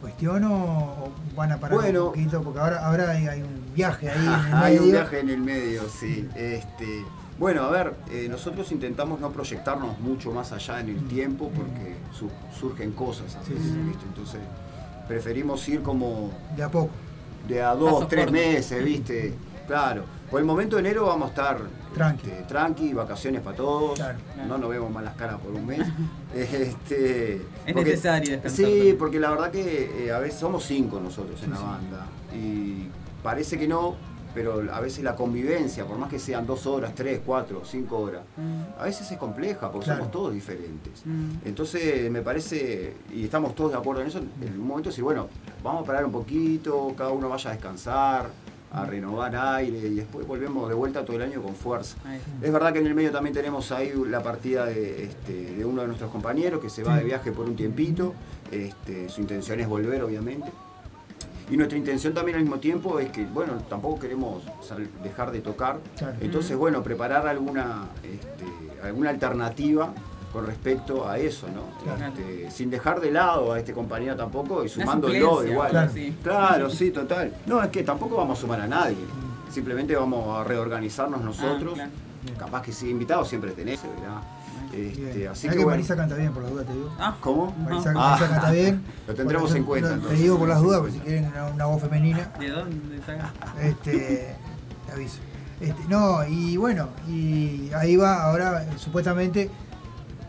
cuestión o, o van a parar Bueno. un poquito? Porque ahora, ahora hay, hay un viaje ahí en el Hay un viaje en el medio, sí. Este, bueno, a ver, eh, nosotros intentamos no proyectarnos mucho más allá en el tiempo porque su- surgen cosas a Sí, veces, sí. ¿viste? Entonces, preferimos ir como De a poco. de a dos, Paso tres corto. meses, ¿viste? Claro. Por el momento de enero vamos a estar Tranqui. este, tranqui, vacaciones para todos. Claro. No nos vemos malas caras por un mes. este, Es porque- necesario descansar Sí, también. porque la verdad que eh, a veces somos cinco nosotros en la banda. Y parece que no, pero a veces la convivencia, por más que sean dos horas, tres, cuatro, cinco horas, a veces es compleja porque Claro. somos todos diferentes. Mm. Entonces me parece, y estamos todos de acuerdo en eso, en un momento decir, bueno, vamos a parar un poquito, cada uno vaya a descansar, a renovar aire y después volvemos de vuelta todo el año con fuerza. Es verdad que en el medio también tenemos ahí la partida de, este, de uno de nuestros compañeros que se va de viaje por un tiempito. Este, su intención es volver, obviamente. Y nuestra intención también al mismo tiempo es que, bueno, tampoco queremos dejar de tocar. Entonces, bueno, preparar alguna, este, alguna alternativa con respecto a eso, ¿no? Claro. Este, sin dejar de lado a este compañero tampoco y sumándolo igual. Claro. sí. Claro, sí, total. No, es que tampoco vamos a sumar a nadie. Simplemente vamos a reorganizarnos nosotros. Ah, claro. Capaz que sí, invitados siempre tenés, ¿verdad? Este, así que, que bueno. Marisa canta bien, por las dudas te digo. Ah, ¿Cómo? Marisa, Ah. Marisa canta bien. Lo tendremos en cuenta, Te entonces. digo por las dudas, porque si quieren una, una voz femenina, ¿de dónde saca? este, te aviso. Este, no, y bueno, y ahí va ahora, supuestamente,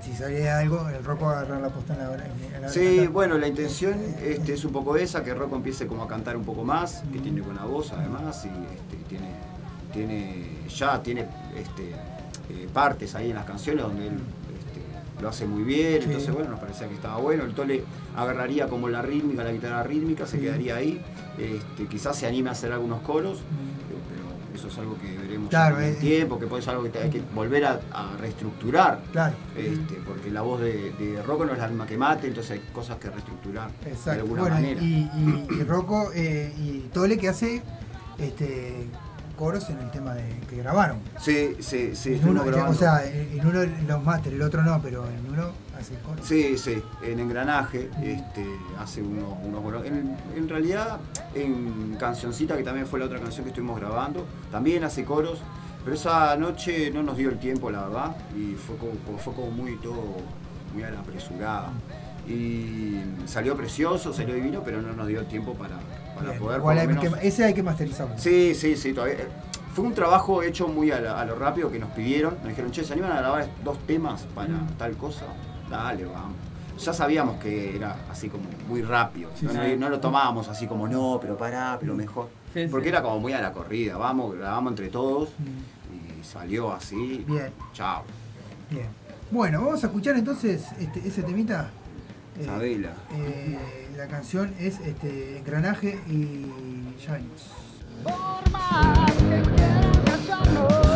si sale algo, el Rocco va a agarrar la posta en la hora. en la- Sí, bueno, la intención este, es un poco esa, que Rocco empiece como a cantar un poco más, que tiene buena voz además, y este, tiene, tiene, ya tiene este, eh, partes ahí en las canciones donde él este, lo hace muy bien, Sí. entonces bueno, nos parecía que estaba bueno. El Tole agarraría como la rítmica, la guitarra rítmica, se Sí. quedaría ahí, este, quizás se anime a hacer algunos coros, eso es algo que veremos Claro, con el eh, tiempo, que puede ser algo que hay que volver a, a reestructurar. Claro. Este, porque la voz de, de Rocco no es la misma que Mate, entonces hay cosas que reestructurar de alguna Bueno, manera. y, y, y Rocco eh, y Tole que hace este, coros en el tema de, que grabaron. Sí, sí, sí, En uno, grabando. o sea, en en uno los máster, el otro no, pero en uno hace. Sí, sí, en Engranaje este, hace unos, unos buenos. En, en realidad, en Cancioncita, que también fue la otra canción que estuvimos grabando, también hace coros, pero esa noche no nos dio el tiempo, la verdad, y fue como, fue como muy todo, muy a la apresurada. Y salió precioso, salió divino, pero no nos dio el tiempo para, para Bien, poder. por lo hay menos- que- ese hay que masterizarlo. Sí, sí, sí, todavía. eh, Fue un trabajo hecho muy a, la- a lo rápido que nos pidieron. Nos dijeron, che, ¿se animan a grabar dos temas para Mm. tal cosa? Dale, vamos. Ya sabíamos que era así como muy rápido. Sí, no, sí. no- no lo tomábamos así como, no, pero pará, pero mejor. Sí, Porque sí. era como muy a la corrida. Vamos, grabamos entre todos y salió así. Mm. Bien. Chao. Bien. Bueno, vamos a escuchar entonces este, ese temita. Eh, Sabela. eh, la canción es este, Engranaje y ya venimos. Thank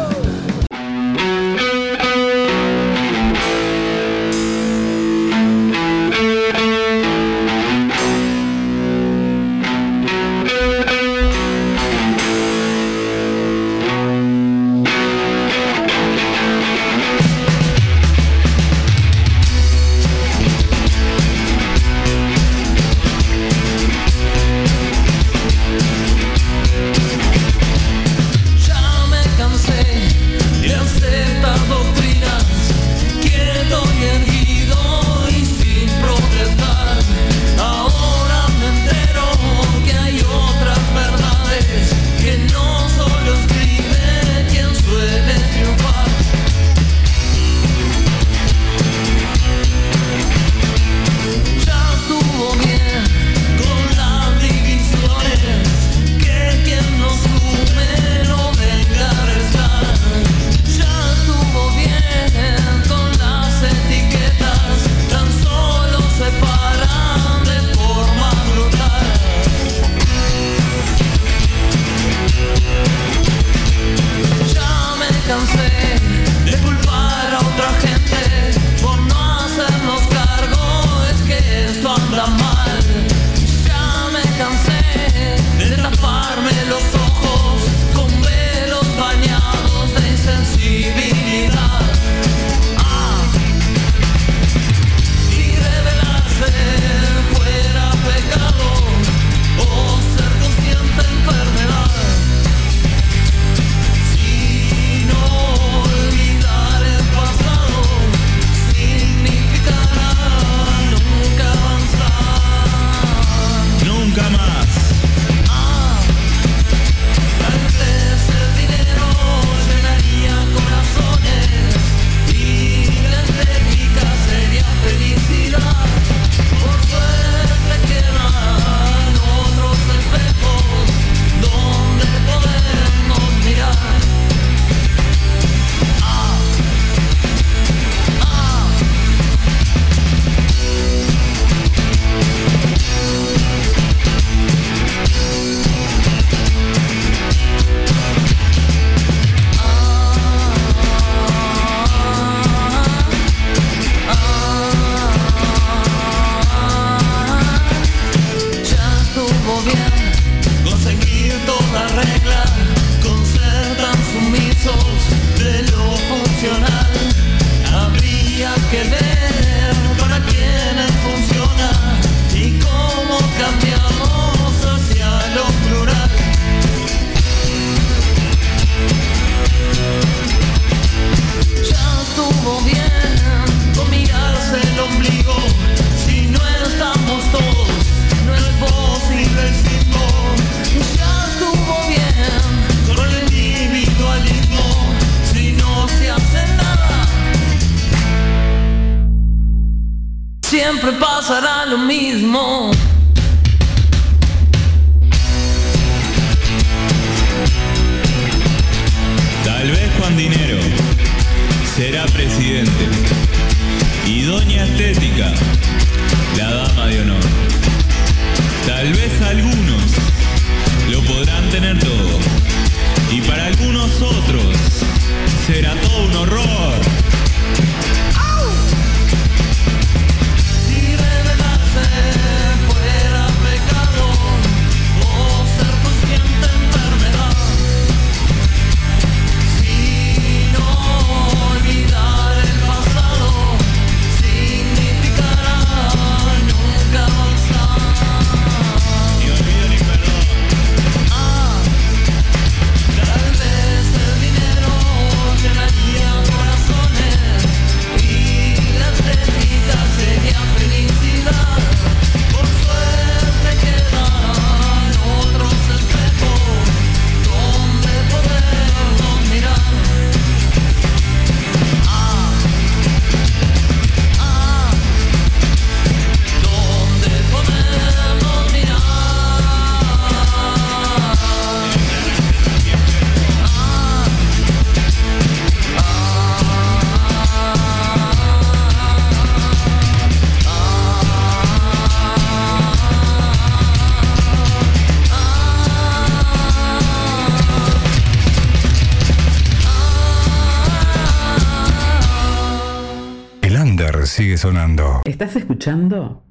sigue sonando. ¿Estás escuchando?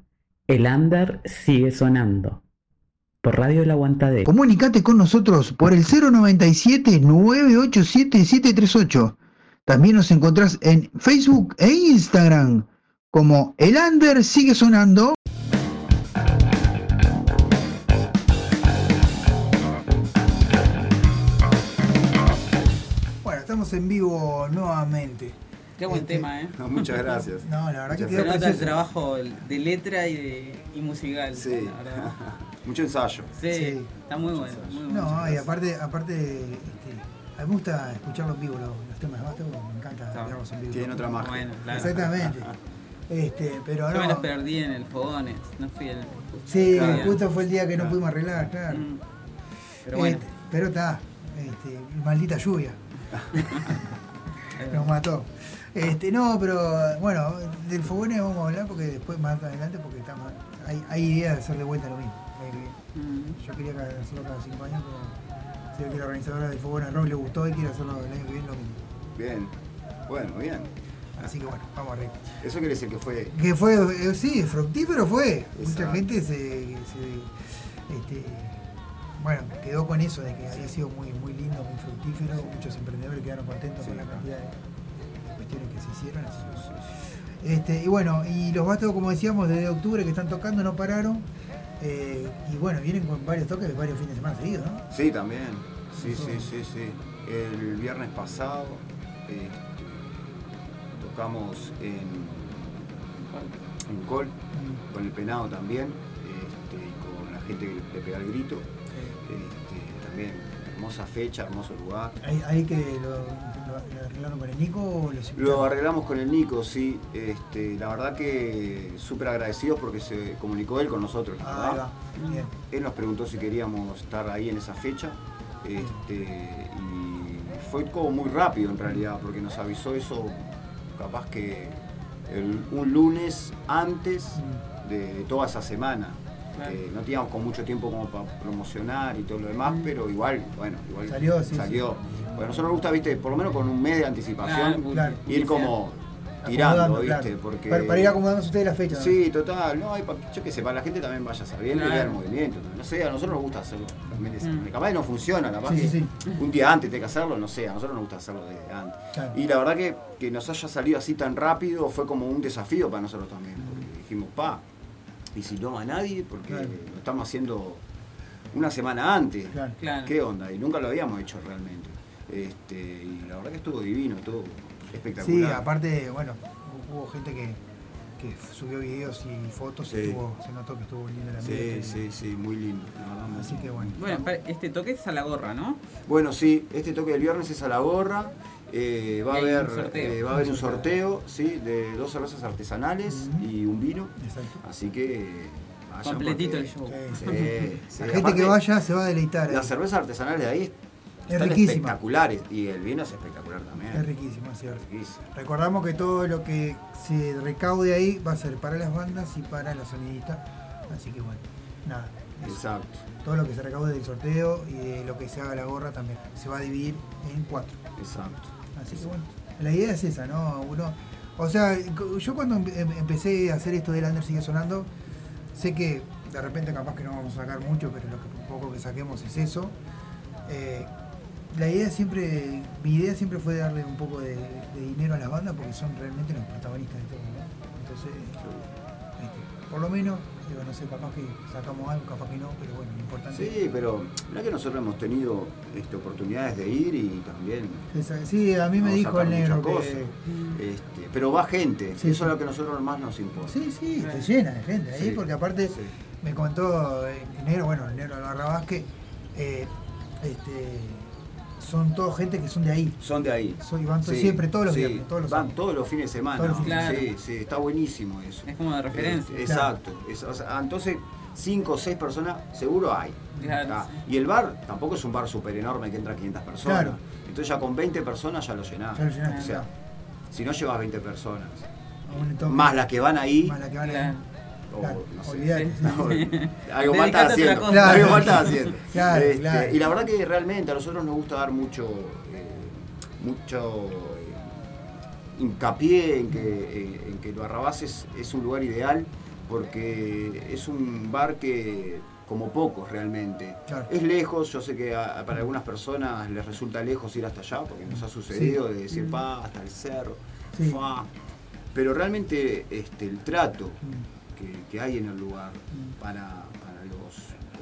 El under sigue sonando. Por Radio El Aguantadero. Comunicate con nosotros por el 097-987-738. También nos encontrás en Facebook e Instagram como El Under sigue sonando. Bueno, estamos en vivo nuevamente. Qué buen Este, tema, ¿eh? No, muchas gracias. No, la verdad que Se nota el trabajo de letra y, de, y musical. Sí. la verdad. Mucho ensayo. Sí, Sí. está muy bueno. Muy bueno. No, y aparte, aparte este, a mí me gusta escucharlo en vivo, los, los temas de Vástago, me encanta verlos en vivo. Tiene otra magia. Bueno, claro. Exactamente. Este, pero Yo me los no. perdí en el Fogones, no fui el. Sí, Claro. justo fue el día que no pudimos arreglar, claro. Mm. Pero bueno. Este, pero está, este, maldita lluvia. Nos mató. Este, no, pero bueno, del Fogones vamos a hablar porque después más adelante porque estamos, hay, hay ideas de hacer de vuelta lo mismo. viene. Mm. Yo quería que hacerlo cada cinco años, pero ve que la organizadora del Fogones Rock le gustó y quiere hacerlo el año que viene lo mismo. Bien. Bueno, bien. Así que bueno, vamos arriba. Eso quiere decir que fue. Que fue, eh, sí, fructífero fue. Mucha Exacto. gente se, se, este, bueno, quedó con eso de que había sido muy, muy lindo, muy fructífero. Muchos emprendedores quedaron contentos con la cantidad de cuestiones que se hicieron. Este, y bueno, y los Vástagos, como decíamos, desde octubre que están tocando, no pararon. Eh, y bueno, vienen con varios toques, varios fines de semana seguidos, ¿no? Sí, también. Sí, sí, sí, sí. El viernes pasado este, tocamos en, en Col, con el penado también, este, y con la gente que le pega el grito. Este, también, hermosa fecha, hermoso lugar. Ahí, ahí que lo, lo- arreglaron con el Nico o los Lo arreglamos con el Nico, sí. Este, la verdad que súper agradecidos porque se comunicó él con nosotros. Ah, verdad. Bien. Él nos preguntó si queríamos estar ahí en esa fecha. Este, y fue como muy rápido en realidad, porque nos avisó eso capaz que el- un lunes antes de toda esa semana. Eh, no teníamos con mucho tiempo como para promocionar y todo lo demás, pero igual, bueno, igual Salió, sí, salió. sí. Bueno, a nosotros nos gusta, viste, por lo menos con un mes de anticipación, Claro, Claro. ir como tirando, viste, claro. porque... Para, para ir acomodando ustedes la fecha. ¿no? Sí, total, no, y pa- yo sé, para la gente también vaya sabiendo y Claro. el movimiento. No sé, a nosotros nos gusta hacerlo. Mm. Capaz no funciona, capaz Sí, que sí, un día antes tiene que hacerlo, no sé, a nosotros nos gusta hacerlo desde antes. Claro. Y la verdad que, que nos haya salido así tan rápido fue como un desafío para nosotros también, porque dijimos, pa, y si no a nadie, porque Claro. lo estamos haciendo una semana antes. Claro. Claro. ¿Qué onda? Y nunca lo habíamos hecho realmente. Este, y la verdad que estuvo divino, estuvo espectacular. Sí, aparte, bueno, hubo gente que, que subió videos y fotos y estuvo- se notó que estuvo lindo el Sí, sí, sí, muy lindo. la Así que bueno. Bueno, este toque es a la gorra, ¿no? Bueno, sí, este toque del viernes es a la gorra. Eh, va, a haber, eh, va a haber un sorteo ¿sí? de dos cervezas artesanales y un vino. Así que eh, vayan Completito porque- el show. Sí, sí. La gente Aparte, que vaya se va a deleitar. ahí. Las cervezas artesanales de ahí están riquísima. espectaculares y el vino es espectacular también. Es riquísimo, es cierto. Riquísimo. Recordamos que todo lo que se recaude ahí va a ser para las bandas y para los sonidistas. Así que bueno, nada. eso. Exacto. Todo lo que se recaude del sorteo y de lo que se haga la gorra también se va a dividir en cuatro. Exacto. Así que bueno, la idea es esa, ¿no? Uno, o sea, yo cuando em- em- empecé a hacer esto del Under sigue sonando, sé que de repente capaz que no vamos a sacar mucho, pero lo que poco que saquemos es eso. Eh, la idea siempre, mi idea siempre fue darle un poco de, de dinero a las bandas porque son realmente los protagonistas de todo, ¿no? Entonces, este, por lo menos, digo, no sé, capaz que sacamos algo, capaz que no, pero bueno, lo importante Sí, pero mirá que nosotros hemos tenido este, oportunidades de ir y también. Sí, a mí me dijo el negro que... Este, pero va gente, Sí, eso sí. es lo que a nosotros más nos importa. Sí, sí, se llena de gente ahí, Sí, porque aparte sí. me contó el negro, bueno, el negro Barra Vázquez, eh, este, son todos gente que son de ahí. Son de ahí. Son- y van Sí, siempre, todos los sí, viernes, todos los Van todos los fines de semana. Todos los fines. Sí, Claro. sí, está buenísimo eso. Es como de referencia. Este, exacto. Es- o sea, entonces, cinco o seis personas seguro hay. Claro, Ah, Y el bar tampoco es un bar súper enorme que entra 500 personas. Claro. Entonces ya con 20 personas ya lo llenás. Ya lo llenaste. O sea, si no llevas 20 personas, más las que van ahí, Más la que van ahí. O Claro, no sé. olvidate. No, algo mal estás haciendo. Algo mal estás haciendo. Claro, Este, claro. Y la verdad que realmente a nosotros nos gusta dar mucho, eh, mucho eh, hincapié en que, eh, en que el Barrabás es, es un lugar ideal porque es un bar que como pocos realmente. Claro. Es lejos, yo sé que a- para algunas personas les resulta lejos ir hasta allá porque nos ha sucedido Sí. de decir pa hasta el cerro, Sí. fa. pero realmente este, el trato Mm. Que, que hay en el lugar para, para los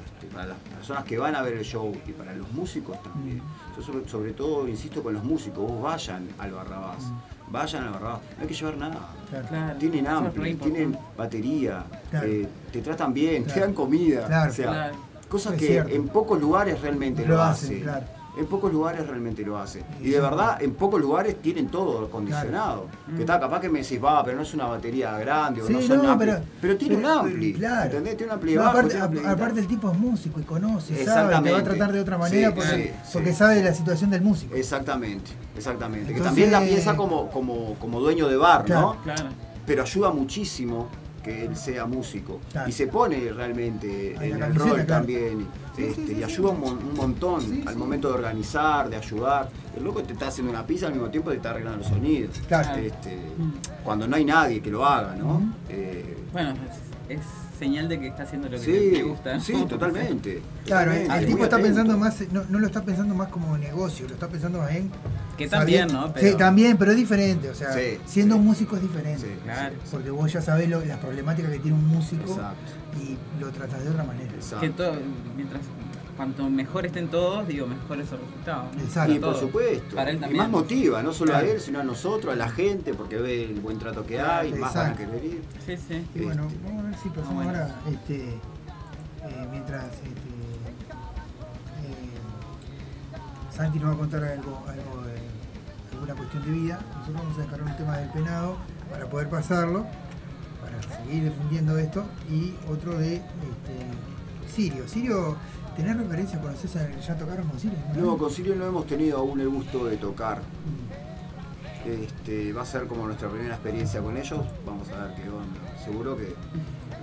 este, para las personas que van a ver el show y para los músicos también. Mm. Yo sobre, sobre todo insisto con los músicos, vos vayan al Barrabás, vayan al Barrabás, no hay que llevar nada. Mm. Claro. Tienen ampli, tienen batería, Claro. eh, te tratan bien, te dan comida. Claro. o sea, Claro. cosas Es que cierto. en pocos lugares realmente Lo lo, hacen, hacen. En pocos lugares realmente lo hacen. Y de verdad, en pocos lugares tienen todo acondicionado. Que está, capaz que me decís, va, pero no es una batería grande o Sí, no son no, ampli". pero, pero, tiene pero- un ampli. Claro. ¿Entendés? Tiene un ampli No, bajo, aparte, tiene un ampli a- aparte el tipo es músico y conoce, sabe, te va a tratar de otra manera Sí, porque, sí, porque sí. sabe de la situación del músico. Exactamente, exactamente. que también la piensa como, como, como dueño de bar, Claro. ¿no? Claro. Pero ayuda muchísimo que él sea músico. Claro. Y se pone realmente en el rol claro. también. Sí, este, sí, sí, y sí. ayuda un, un montón Sí, al sí. momento de organizar, de ayudar. El loco te está haciendo una pizza al mismo tiempo te está arreglando los sonidos. Claro. Este, cuando no hay nadie que lo haga, ¿no? Eh, Bueno, es, es señal de que está haciendo lo que sí, te gusta. ¿no? sí, totalmente. Claro, el, totalmente, el tipo está atento. pensando más, no, no lo está pensando más como negocio, lo está pensando más en... Que también, ¿no? Sí, Pero- también, pero es diferente, o sea, Sí, siendo un músico es diferente. Sí, Claro. Porque vos ya sabés lo- las problemáticas que tiene un músico Exacto. y lo tratás de otra manera. Exacto. Que todo, mientras cuanto mejor estén todos, digo, mejor es el resultado. ¿no? Exacto. Y por supuesto. Para él y más motiva, no solo Claro. a él, sino a nosotros, a la gente, porque ve el buen trato que hay, más van a querer ir. Sí, sí. Y bueno, Este, vamos a ver si pasamos Ah, bueno. ahora, este, eh, mientras este, eh, Santi nos va a contar algo, algo de alguna cuestión de vida. Nosotros vamos a descargar un tema del penado para poder pasarlo, para seguir difundiendo esto, y otro de este, Sirio. Sirio, ¿tenés referencia? ¿Conocés? a- ¿Ya tocaron con Sirio? No, con Sirio no hemos tenido aún el gusto de tocar. Mm. Este, va a ser como nuestra primera experiencia con ellos. Vamos a ver qué onda. Seguro que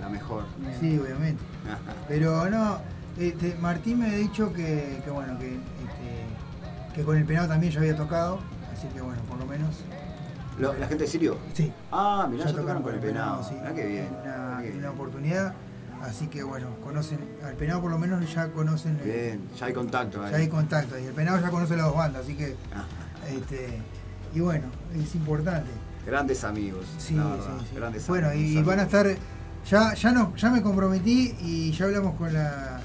la mejor. Sí, obviamente. Pero no, este, Martín me ha dicho que, que bueno, que, este, que con el penado también ya había tocado, así que bueno, por lo menos. ¿La gente de Sirio? Sí. Ah, mirá, Ya ya tocaron con el penado. sí. Mirá qué bien. Una, mirá qué bien. una oportunidad, así que bueno, conocen, al penado por lo menos ya conocen, Bien, ya hay contacto ahí. ya hay contacto, y el penado ya conoce las dos bandas, así que, Ah, este, y bueno, es importante. grandes amigos. Sí, la sí, verdad, sí. Grandes Bueno, amigos, y van a estar, ya, ya no, ya me comprometí y ya hablamos con la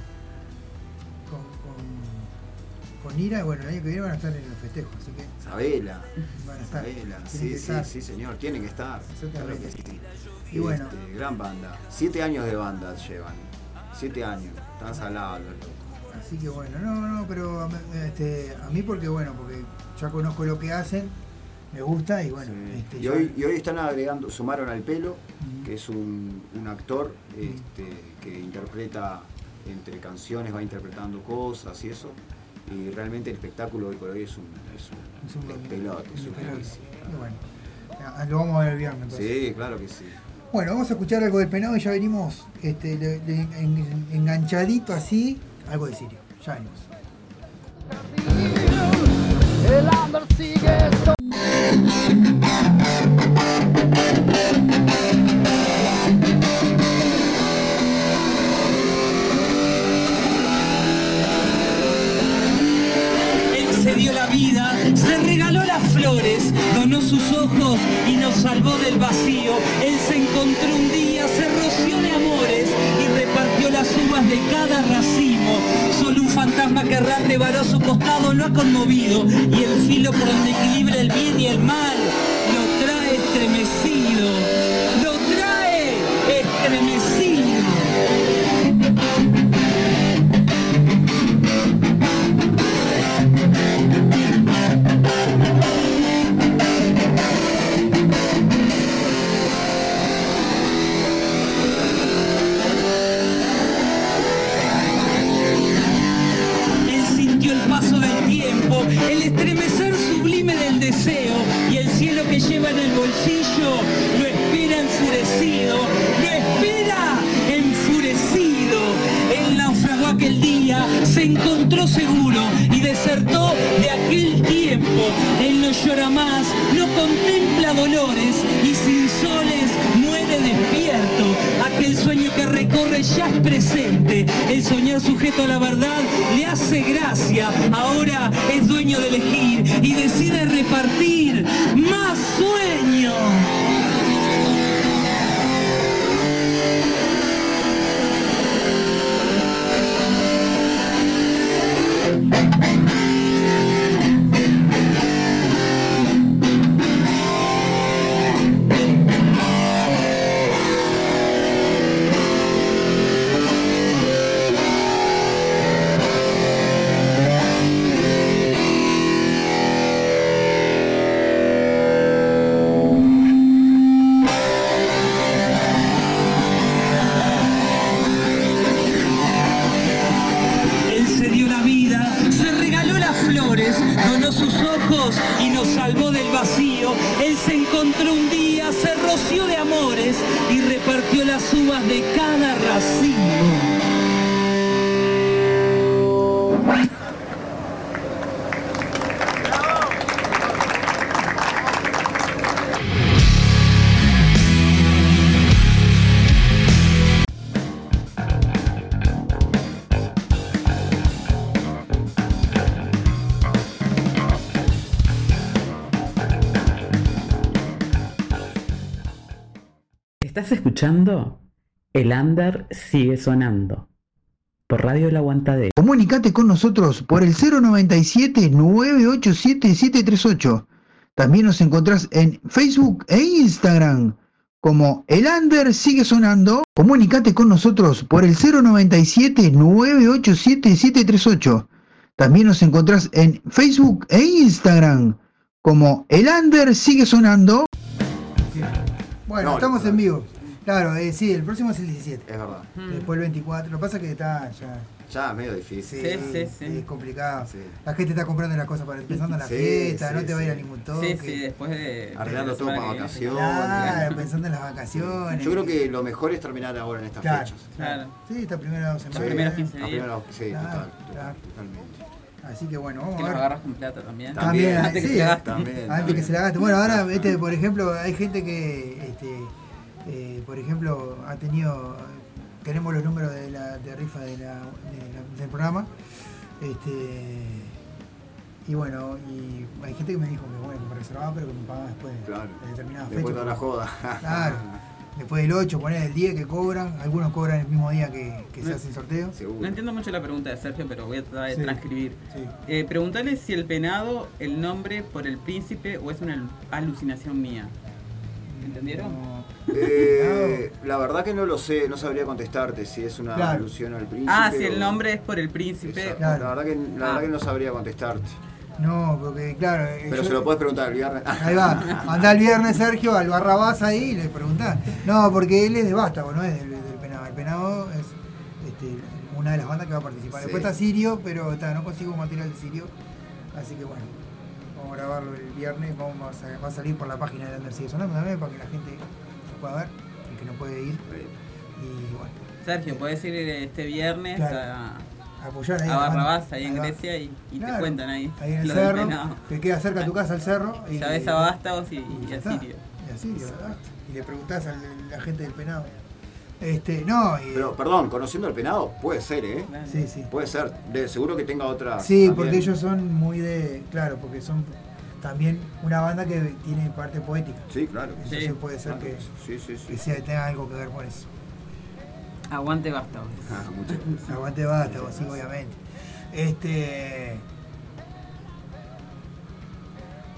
con, Ira, bueno, el año que viene van a estar en los festejos, así que Sabela. van a estar. Sabela. Tienen Sí, sí, estar. sí, señor. Tiene que estar. Exactamente. Claro que sí. Y bueno. Este, gran banda. Siete años de banda llevan. Siete años. Están salados los locos. Así que bueno, no, no, pero a mí- este, a mí porque bueno, porque ya conozco lo que hacen, me gusta y bueno, este, Y ya- hoy, y hoy están agregando, sumaron al pelo, que es un, un actor este, que interpreta entre canciones, va interpretando cosas y eso. Y realmente el espectáculo hoy por hoy es un, es un, Es un despelote, es un bueno, lo vamos a ver el viernes entonces. Sí, claro que sí. Bueno, vamos a escuchar algo del penado y ya venimos este, le- le- en- enganchadito así, algo de Sirio. Ya venimos. El sigue donó sus ojos y nos salvó del vacío. Él se encontró un día, se roció de amores y repartió las uvas de cada racimo. Solo un fantasma que errante varó su costado lo ha conmovido y el filo por donde equilibra el bien y el mal lo trae estremecido. Día, se encontró seguro y desertó de aquel tiempo. Él no llora más, no contempla dolores y sin soles muere despierto. Aquel sueño que recorre ya es presente. El soñar sujeto a la verdad le hace gracia. Ahora es dueño de elegir y decide repartir más sueños. Se encontró un día, se roció de amores y repartió las uvas de cada escuchando? El under sigue sonando. Por Radio El Aguantadero. Comunicate con nosotros por el 097-987-738. También nos encontrás en Facebook e Instagram como El Under Sigue Sonando. Comunicate con nosotros por el 097-987-738. También nos encontrás en Facebook e Instagram como El Under Sigue Sonando. Bueno, No, estamos en vivo. Claro, eh, sí, el próximo es el 17. Es verdad. Después el 24. Lo que pasa es que está ya. Ya, medio difícil. Sí, Sí, sí, sí. Es complicado. La gente está comprando las cosas para empezando la Sí, fiesta, sí, no te va a ir a sí. ningún toque. Sí, sí, después de. Arreglando todo para vacaciones. Claro, pensando en las vacaciones. Yo creo que lo mejor es terminar ahora en estas Claro, fechas. Claro. Sí, esta primera dos semanas. Los primeros 15 La días. primera- sí, Claro, total, claro. total, totalmente. Así que bueno, vamos Que a ver. agarras con plata también. También, antes que sí, se la gasten. también, antes también. que se la gaste. Bueno, ahora, este, por ejemplo, hay gente que, este, eh, por ejemplo, ha tenido, tenemos los números de la de rifa de la, de la- del programa, este, y bueno, y hay gente que me dijo que bueno, que me reservaba, pero que me pagaba después de- Claro. de determinada Después fecha. de la joda. Claro. Después del 8, poner el 10 que cobran, algunos cobran el mismo día que, que se No- hace el sorteo. No entiendo mucho la pregunta de Sergio, pero voy a tratar de Sí, transcribir. sí. Eh, preguntale si el penado, el nombre por el príncipe o es una alucinación mía. ¿Entendieron? Eh, la verdad que no lo sé, no sabría contestarte si es una Claro. alusión al príncipe. Ah, si el nombre es por el príncipe. La verdad que, la Ah. verdad que no sabría contestarte. No, porque claro. eh, Pero yo- se lo podés preguntar el viernes. Ahí va. Andá el viernes, Sergio, al Barrabás ahí y le preguntás. No, porque él es de Vástago, no es del, del Penado. El Penado es este, una de las bandas que va a participar. Sí. Después está Sirio, pero está, no consigo material de Sirio. Así que bueno, vamos a grabarlo el viernes. Vamos a, va a salir por la página de Under Sigue Sonando también para que la gente el que no puede ir. Y bueno, Sergio, podés ir este viernes Claro. a, apoyar ahí. a. Barrabás, ahí en. Grecia, y, y te cuentan ahí. Ahí en el cerro, te queda cerca tu casa el cerro. Y, Ya ves a Vástagos y, y ya a. Sirio. Y a Sirio, ¿verdad? Y le preguntás a la gente del penado. Este, no, y- Pero, perdón, conociendo el penado, puede ser, ¿eh? Sí, sí. Puede ser. De, seguro que tenga otra. Sí, porque ellos son muy de. Claro, porque son también una banda que tiene parte poética. Sí, claro. Entonces puede ser que, Sí, sí, sí. que sea, tenga algo que ver con eso. Aguante Vástagos. Ah, muchas gracias. Aguante basta, sí, obviamente. Este.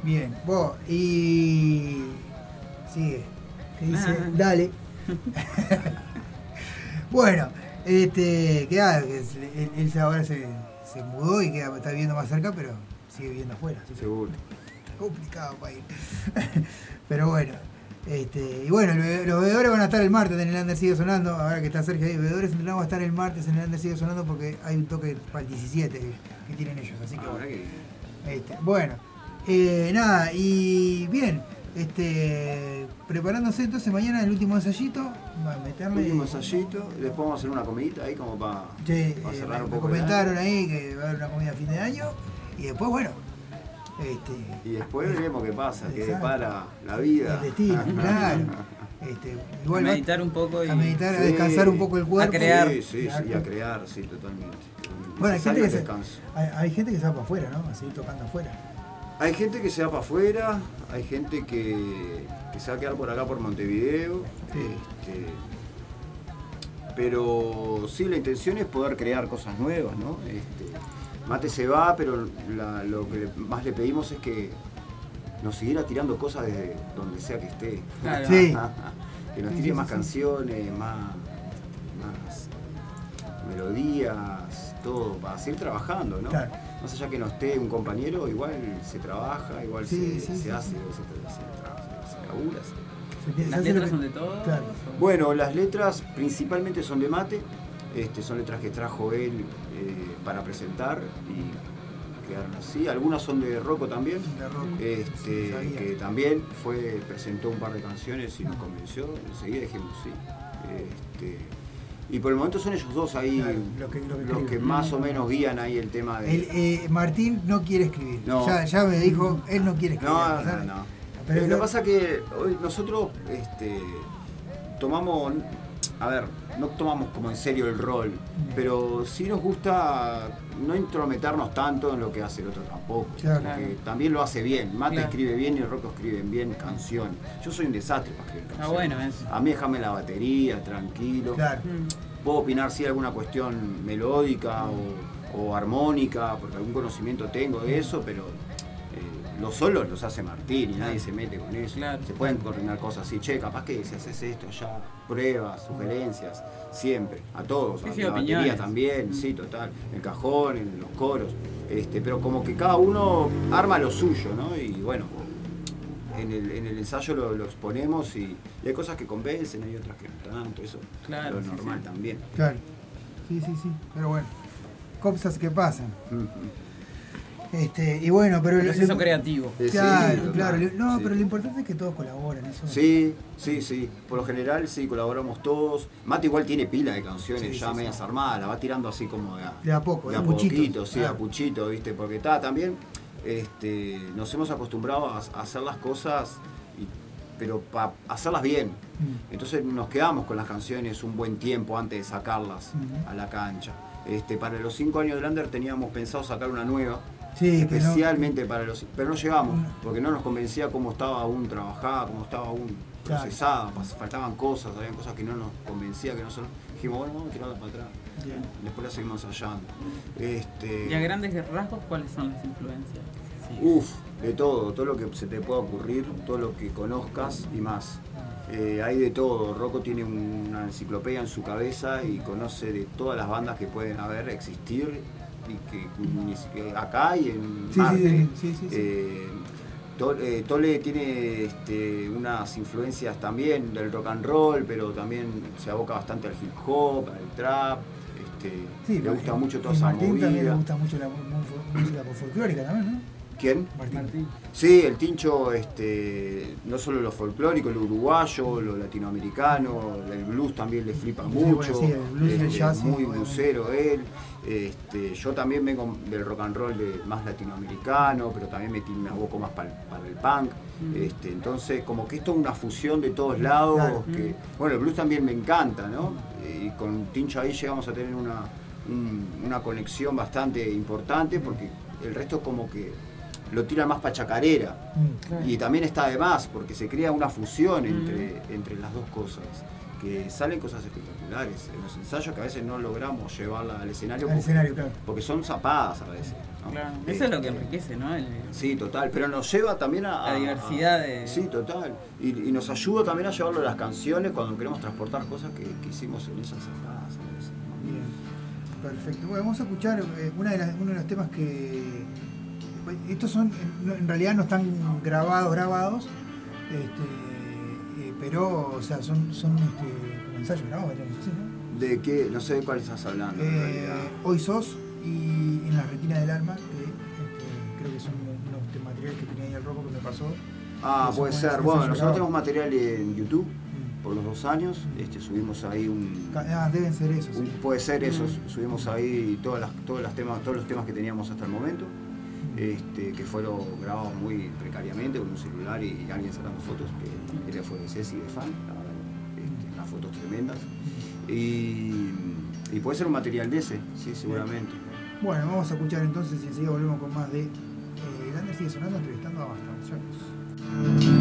Bien, vos, y. Sigue. ¿Qué dice? Ah. Dale. bueno, este. Que, que es- él, él se- ahora se, se mudó y queda, está viviendo más cerca, pero sigue viviendo afuera. Seguro. Complicado para ir. pero bueno. Este, y bueno, los bebedores van a estar el martes en el Under Sigue Sonando. Ahora que está Sergio ahí, bebedores entrenados va a estar el martes en el Under Sigue Sonando porque hay un toque para el 17 que, tienen ellos. Así que Ah, bueno. Este, bueno, eh, nada, y bien, este, preparándose entonces mañana el último ensayito, va a meterle. Último ensayito, después vamos a hacer una comidita ahí como para Sí, eh, cerrar me, un me poco el comentaron ahí que va a haber una comida a fin de año y después, bueno, este, Y después veremos qué pasa, qué depara la vida. el destino, claro. Este, igual a meditar un poco y a meditar, a descansar un poco el cuerpo. A crear. Sí, sí, sí, a crear, sí, totalmente. Bueno, hay gente, que se, hay, hay gente que se va para afuera, ¿no? A seguir tocando afuera. Hay gente que se va para afuera, hay gente que, que se va a quedar por acá por Montevideo. este, pero sí, la intención es poder crear cosas nuevas, ¿no? Este, Mate se va, pero la- lo que más le pedimos es que nos siguiera tirando cosas desde donde sea que esté. Claro. Sí. que nos tire sí, más canciones, más, más melodías, todo, para seguir trabajando, ¿no? Claro. Más allá que no esté un compañero, igual se trabaja, igual Sí, se, sí, se sí, hace, sí. se, se trabaja, se, se labura, ¿Las letras son de todos? Claro. Bueno, las letras principalmente son de mate, este, son letras que trajo él para presentar y quedaron así. Algunas son de Rocco también, De Rocco, este, sí, que también fue, presentó un par de canciones y nos convenció. Enseguida dijimos sí. Este, y por el momento son ellos dos ahí Claro, lo que- lo que los que más o menos guían ahí el tema de. El, eh, Martín no quiere escribir. No. Ya, ya me dijo, él no quiere escribir. No, no, no. Pero Lo que pasa que hoy nosotros este, tomamos, a ver, no tomamos como en serio el rol, pero sí nos gusta no intrometernos tanto en lo que hace el otro tampoco. Claro. porque también lo hace bien. Mate Claro. escribe bien y Rocco escriben bien canciones. Yo soy un desastre para escribir Ah, canciones. bueno, eso. A mí déjame la batería, tranquilo. Claro. Mm. Puedo opinar si hay alguna cuestión melódica o, o armónica, porque algún conocimiento tengo de eso, pero los solos los hace Martín y nadie se mete con eso. Claro. Se pueden coordinar cosas así, che, capaz que si haces esto ya, pruebas, sugerencias, siempre, a todos, Sí, a sí, la batería opiniones. también, sí, total, el cajón, en los coros, este, pero como que cada uno arma lo suyo, ¿no? Y bueno, en el, en el ensayo lo, lo exponemos y, y hay cosas que convencen, hay otras que no tanto, eso Claro, lo sí, normal sí. también. Claro. Sí, sí, sí. Pero bueno. Cosas que pasan. Ujú. Este, y bueno, pero. lo- Proceso creativo. Eh, sí, Claro, claro. No, sí. pero lo importante es que todos colaboren. Eso. Sí, sí, sí. Por lo general sí, colaboramos todos. Mate igual tiene pila de canciones Sí, ya sí, medias sí. armadas, la va tirando así como de a, De a poco, de de a a puchitos, poquito, sí, claro. a puchito, ¿viste? Porque está también, este, nos hemos acostumbrado a, a hacer las cosas, y- pero para hacerlas bien. Mm. Entonces nos quedamos con las canciones un buen tiempo antes de sacarlas a la cancha. Este, para los cinco años de Lander teníamos pensado sacar una nueva, Sí, que no- especialmente para los pero no llegamos porque no nos convencía cómo estaba aún trabajada cómo estaba aún procesada faltaban cosas había cosas que no nos convencía que no son dijimos bueno vamos a tirarla para atrás Bien. después la seguimos ensayando este Y a grandes rasgos, ¿cuáles son las influencias? Sí. Uf, de todo, todo lo que se te pueda ocurrir, todo lo que conozcas y más. Eh, hay de todo. Rocco tiene una enciclopedia en su cabeza y conoce de todas las bandas que pueden haber, existir y que ni siquiera acá y en Sí, sí, Marte. sí, sí, sí, sí. Eh, eh, Tole tiene este, unas influencias también del rock and roll, pero también se aboca bastante al hip hop, al trap. Este, Sí, le gusta en- mucho toda esa Martín también le movida. gusta mucho la música folclórica también, ¿no? ¿Quién? Martín. Sí, el tincho, este, no solo lo folclórico, lo uruguayo, lo latinoamericano, el blues también le flipa Sí, mucho. bueno, sí, el blues y el este, jazz, sí, muy obviamente. bluesero él. Este, yo también vengo del rock and roll de, más latinoamericano, pero también me, me aboco más para, el punk. Este, entonces, como que esto es una fusión de todos lados. Claro. Que, bueno, el blues también me encanta, ¿no? Y con Tincho ahí llegamos a tener una, un- una conexión bastante importante porque el resto como que lo tira más para chacarera. Mm, Y también está de más, porque se crea una fusión entre, entre las dos cosas. Que salen cosas espectaculares en los ensayos que a veces no logramos llevarla al escenario. Al porque, escenario, claro. porque son zapadas a veces. ¿no? Claro, eso es lo que enriquece, ¿no? El- Sí, total, pero nos lleva también a... La diversidad a- de- Sí, total. Y, y nos ayuda también a llevarlo a las canciones cuando queremos transportar cosas que, que hicimos en esas zapadas. a veces, ¿no? Bien, perfecto. Bueno, vamos a escuchar eh, una de las- uno de los temas que. Estos son, no- en realidad no están grabados, grabados, este, eh, pero, o sea, son, son este, ensayos grabados, ¿no? ¿De qué? No sé de cuál estás hablando. Eh. Hoy sos y En la retina del alma, que este, creo que son unos materiales que tenía ahí el rojo que me pasó. Ah, puede ser. Bueno, nosotros grabado. tenemos material en YouTube por los dos años. Este, subimos ahí un. Ah, deben ser esos. un- puede ser eso. Mm. Subimos ahí todas las, todas las temas, todos los temas que teníamos hasta el momento. Este, que fueron grabados muy precariamente con un celular y, alguien sacando fotos, que ella fue de Ceci de fan, este, unas fotos tremendas. Y, puede ser un material de ese, sí, seguramente. Bueno, vamos a escuchar entonces y enseguida volvemos con más de. Eh, Lander sigue sonando entrevistando a Basta.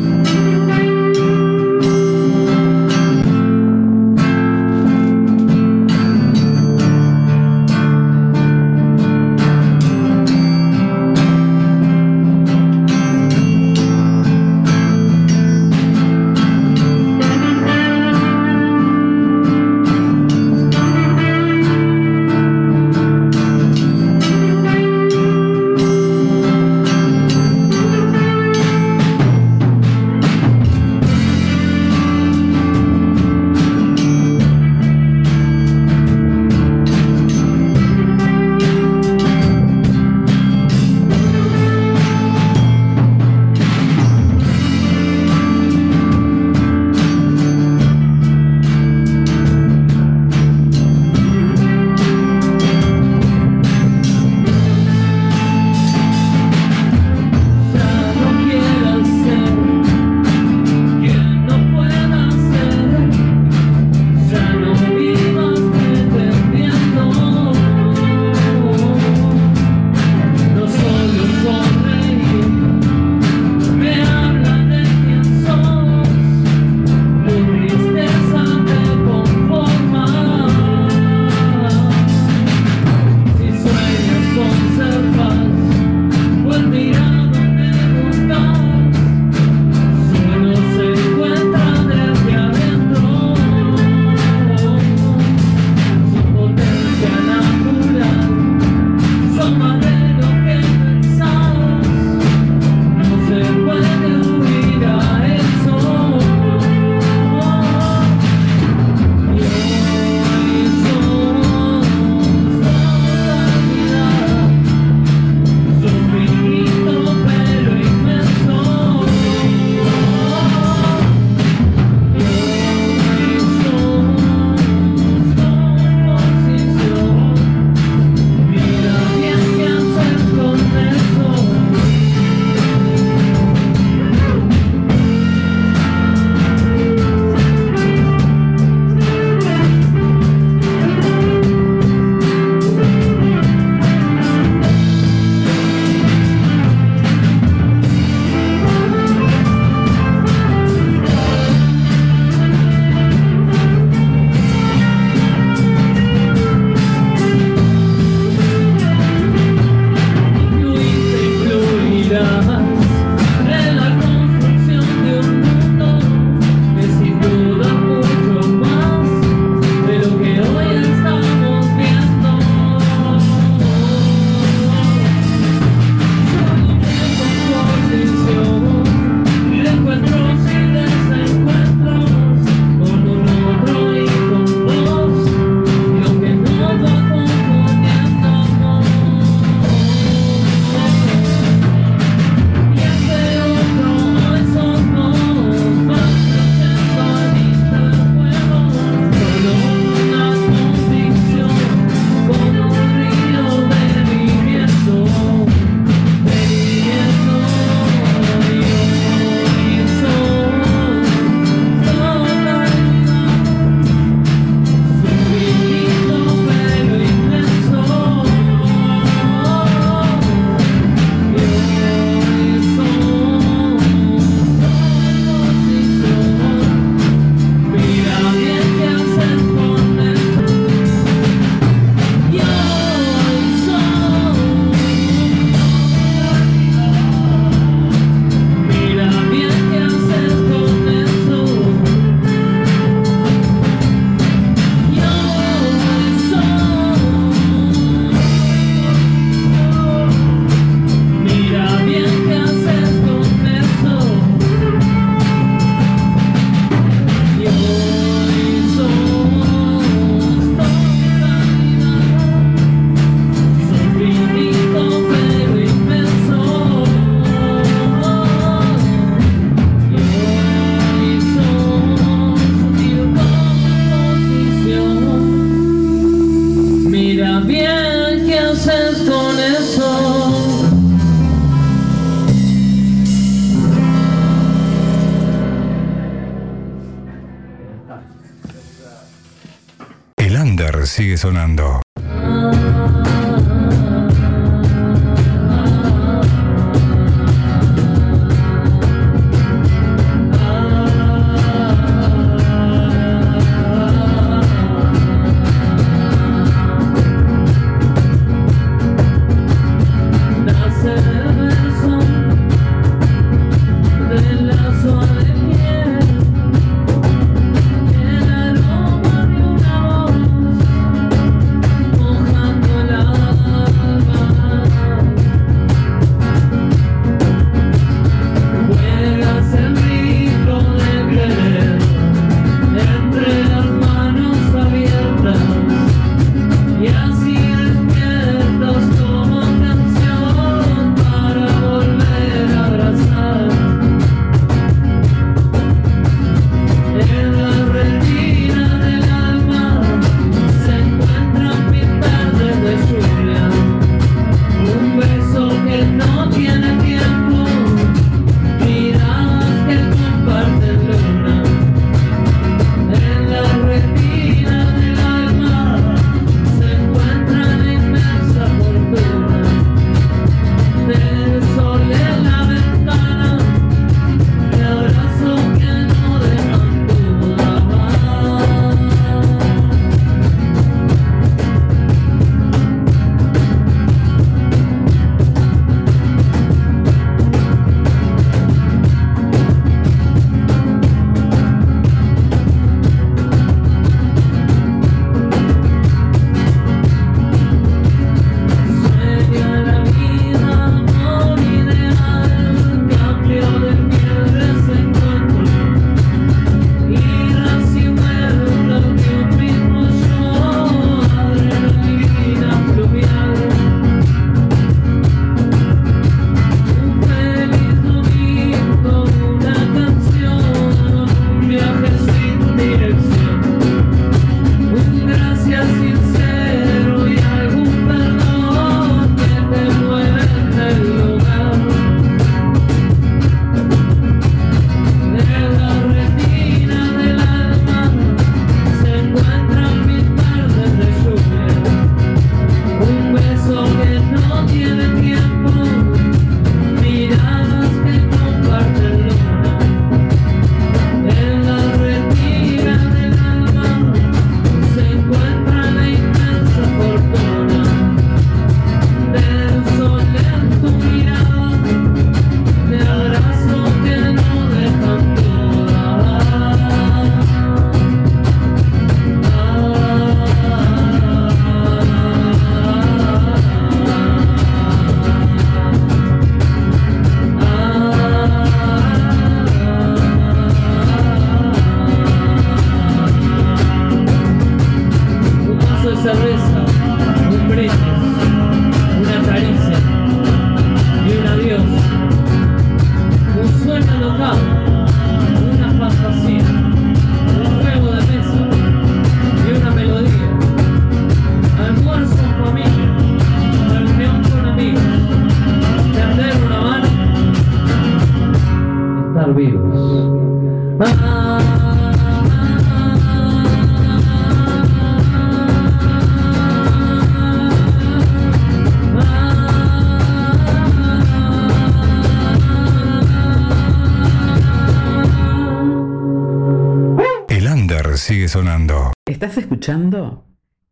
¿Estás escuchando?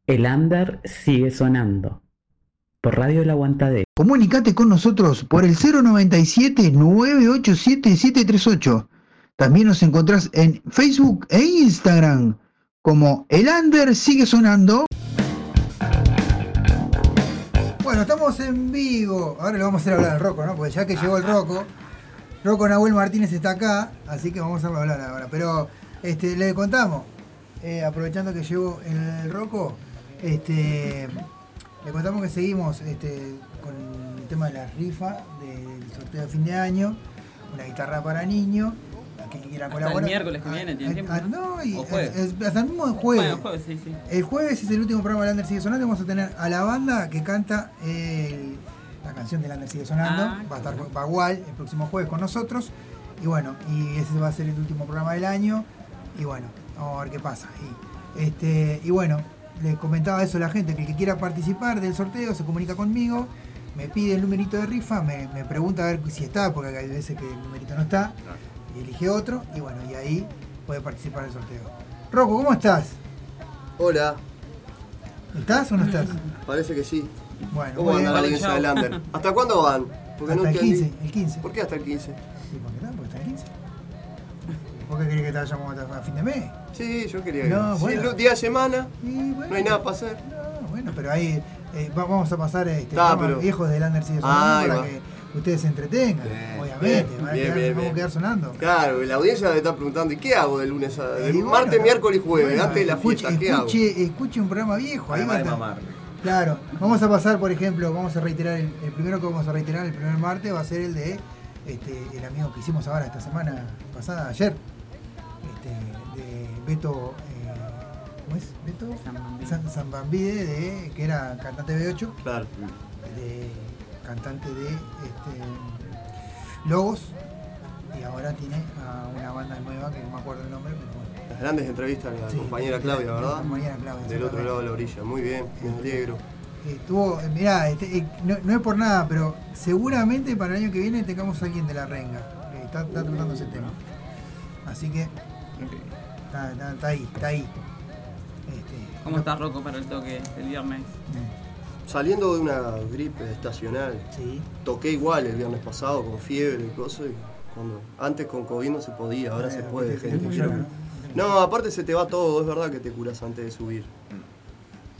El under sigue sonando. Por Radio El Aguantadero. Comunicate con nosotros por el 097-987-738. También nos encontrás en Facebook e Instagram como El Under sigue sonando. Bueno, estamos en vivo. Ahora le vamos a hacer hablar al Rocco, ¿no? Porque ya que llegó el Rocco, Rocco Nahuel Martínez está acá, así que vamos a hacerlo hablar ahora. Pero este, le contamos, eh, aprovechando que llegó el Rocco, este, le contamos que seguimos este, con el tema de la rifa del sorteo de fin de año, una guitarra para niños. que quiera Hasta el colaborar. miércoles que viene, ¿tiene Ah, tiempo? ah, no, hasta el mismo jueves. Bueno, jueves, sí, sí. El jueves es el último programa de Lander Sigue Sonando. Vamos a tener a la banda que canta el- la canción de Lander Sigue Sonando. Ah, va a estar Bagual el próximo jueves con nosotros. Y bueno, y ese va a ser el último programa del año. Y bueno, Vamos a ver qué pasa. Y, este, y bueno, le comentaba eso a la gente, que el que quiera participar del sorteo se comunica conmigo, me pide el numerito de rifa, me, me pregunta a ver si está, porque hay veces que el numerito no está, y elige otro, y bueno, y ahí puede participar del sorteo. Rocco, ¿cómo estás? Hola, ¿Estás o no estás? parece que sí. Bueno, ¿Cómo anda la del Under? ¿Hasta cuándo van? Porque Hasta no el entendí. 15, el 15. ¿Por qué hasta el 15? Sí, ¿por qué no? Porque está el 15. ¿Por qué querés que te vayamos a fin de mes? Sí, yo quería que. No, Sí, bueno. no, día de semana, Y bueno, no hay nada para hacer. no, bueno, pero ahí eh, va- vamos a pasar este Está, programa pero- viejos del Under Ah, ahí para va. que ustedes se entretengan, obviamente. Bien, bien, quedar- bien, vamos a quedar sonando. Claro, la audiencia debe estar preguntando, ¿y qué hago de lunes a de bueno, martes, miércoles y jueves? bueno, antes de la escuche, fiesta, ¿qué hago? escuche, escuche un programa viejo. Ahí va a. Claro, vamos a pasar, por ejemplo, vamos a reiterar, el, el primero que vamos a reiterar el primer martes va a ser el de este, el amigo que hicimos ahora esta semana pasada, ayer, Beto, eh, ¿cómo es? Beto San- Zambambide, de, que era cantante de B8, Claro. de, cantante de este, Logos, y ahora tiene a una banda nueva que no me acuerdo el nombre, pero bueno. Las grandes entrevistas de la Sí, compañera la- Claudia, la ¿verdad? compañera Claudia, Del otro lado de la orilla. Muy bien, me alegro. Estuvo, eh, mirá, este, eh, no, no es por nada, pero seguramente para el año que viene tengamos a alguien de la renga. que está, está tratando ese tema. Así que está, está- está ahí, está ahí. Este, ¿Cómo estás, Rocco, para el toque el viernes? Saliendo de una gripe estacional, toqué igual el viernes pasado con fiebre y cosas. y cuando, antes con COVID no se podía, ahora se puede, te- te gente. Creo- No, aparte se te va todo, es verdad que te curas antes de subir.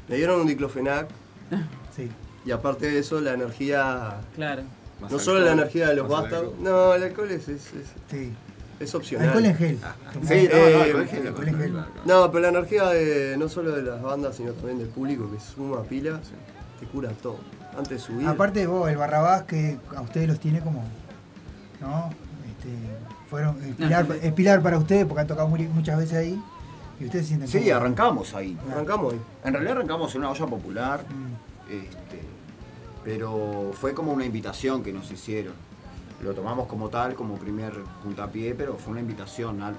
Me dieron un diclofenac. Sí. Y aparte de eso, la energía. Claro. No solo la energía de los alcohol. No, el alcohol es, es, es, Sí. Es opcional. Alcohol en gel. Sí, no, no, alcohol en gel, alcohol en gel. No, pero la energía de, no solo de las bandas, sino también del público que suma pila, te cura todo. Antes de subir. Aparte vos, el Barrabás que a ustedes los tiene como, ¿no? Este, fueron es pilar, es pilar para ustedes porque han tocado muy- muchas veces ahí y ustedes sienten Sí, arrancamos ahí. Arrancamos ahí. En realidad arrancamos en una olla popular, Mm. este, pero fue como una invitación que nos hicieron. Lo tomamos como tal, como primer puntapié, pero fue una invitación. al-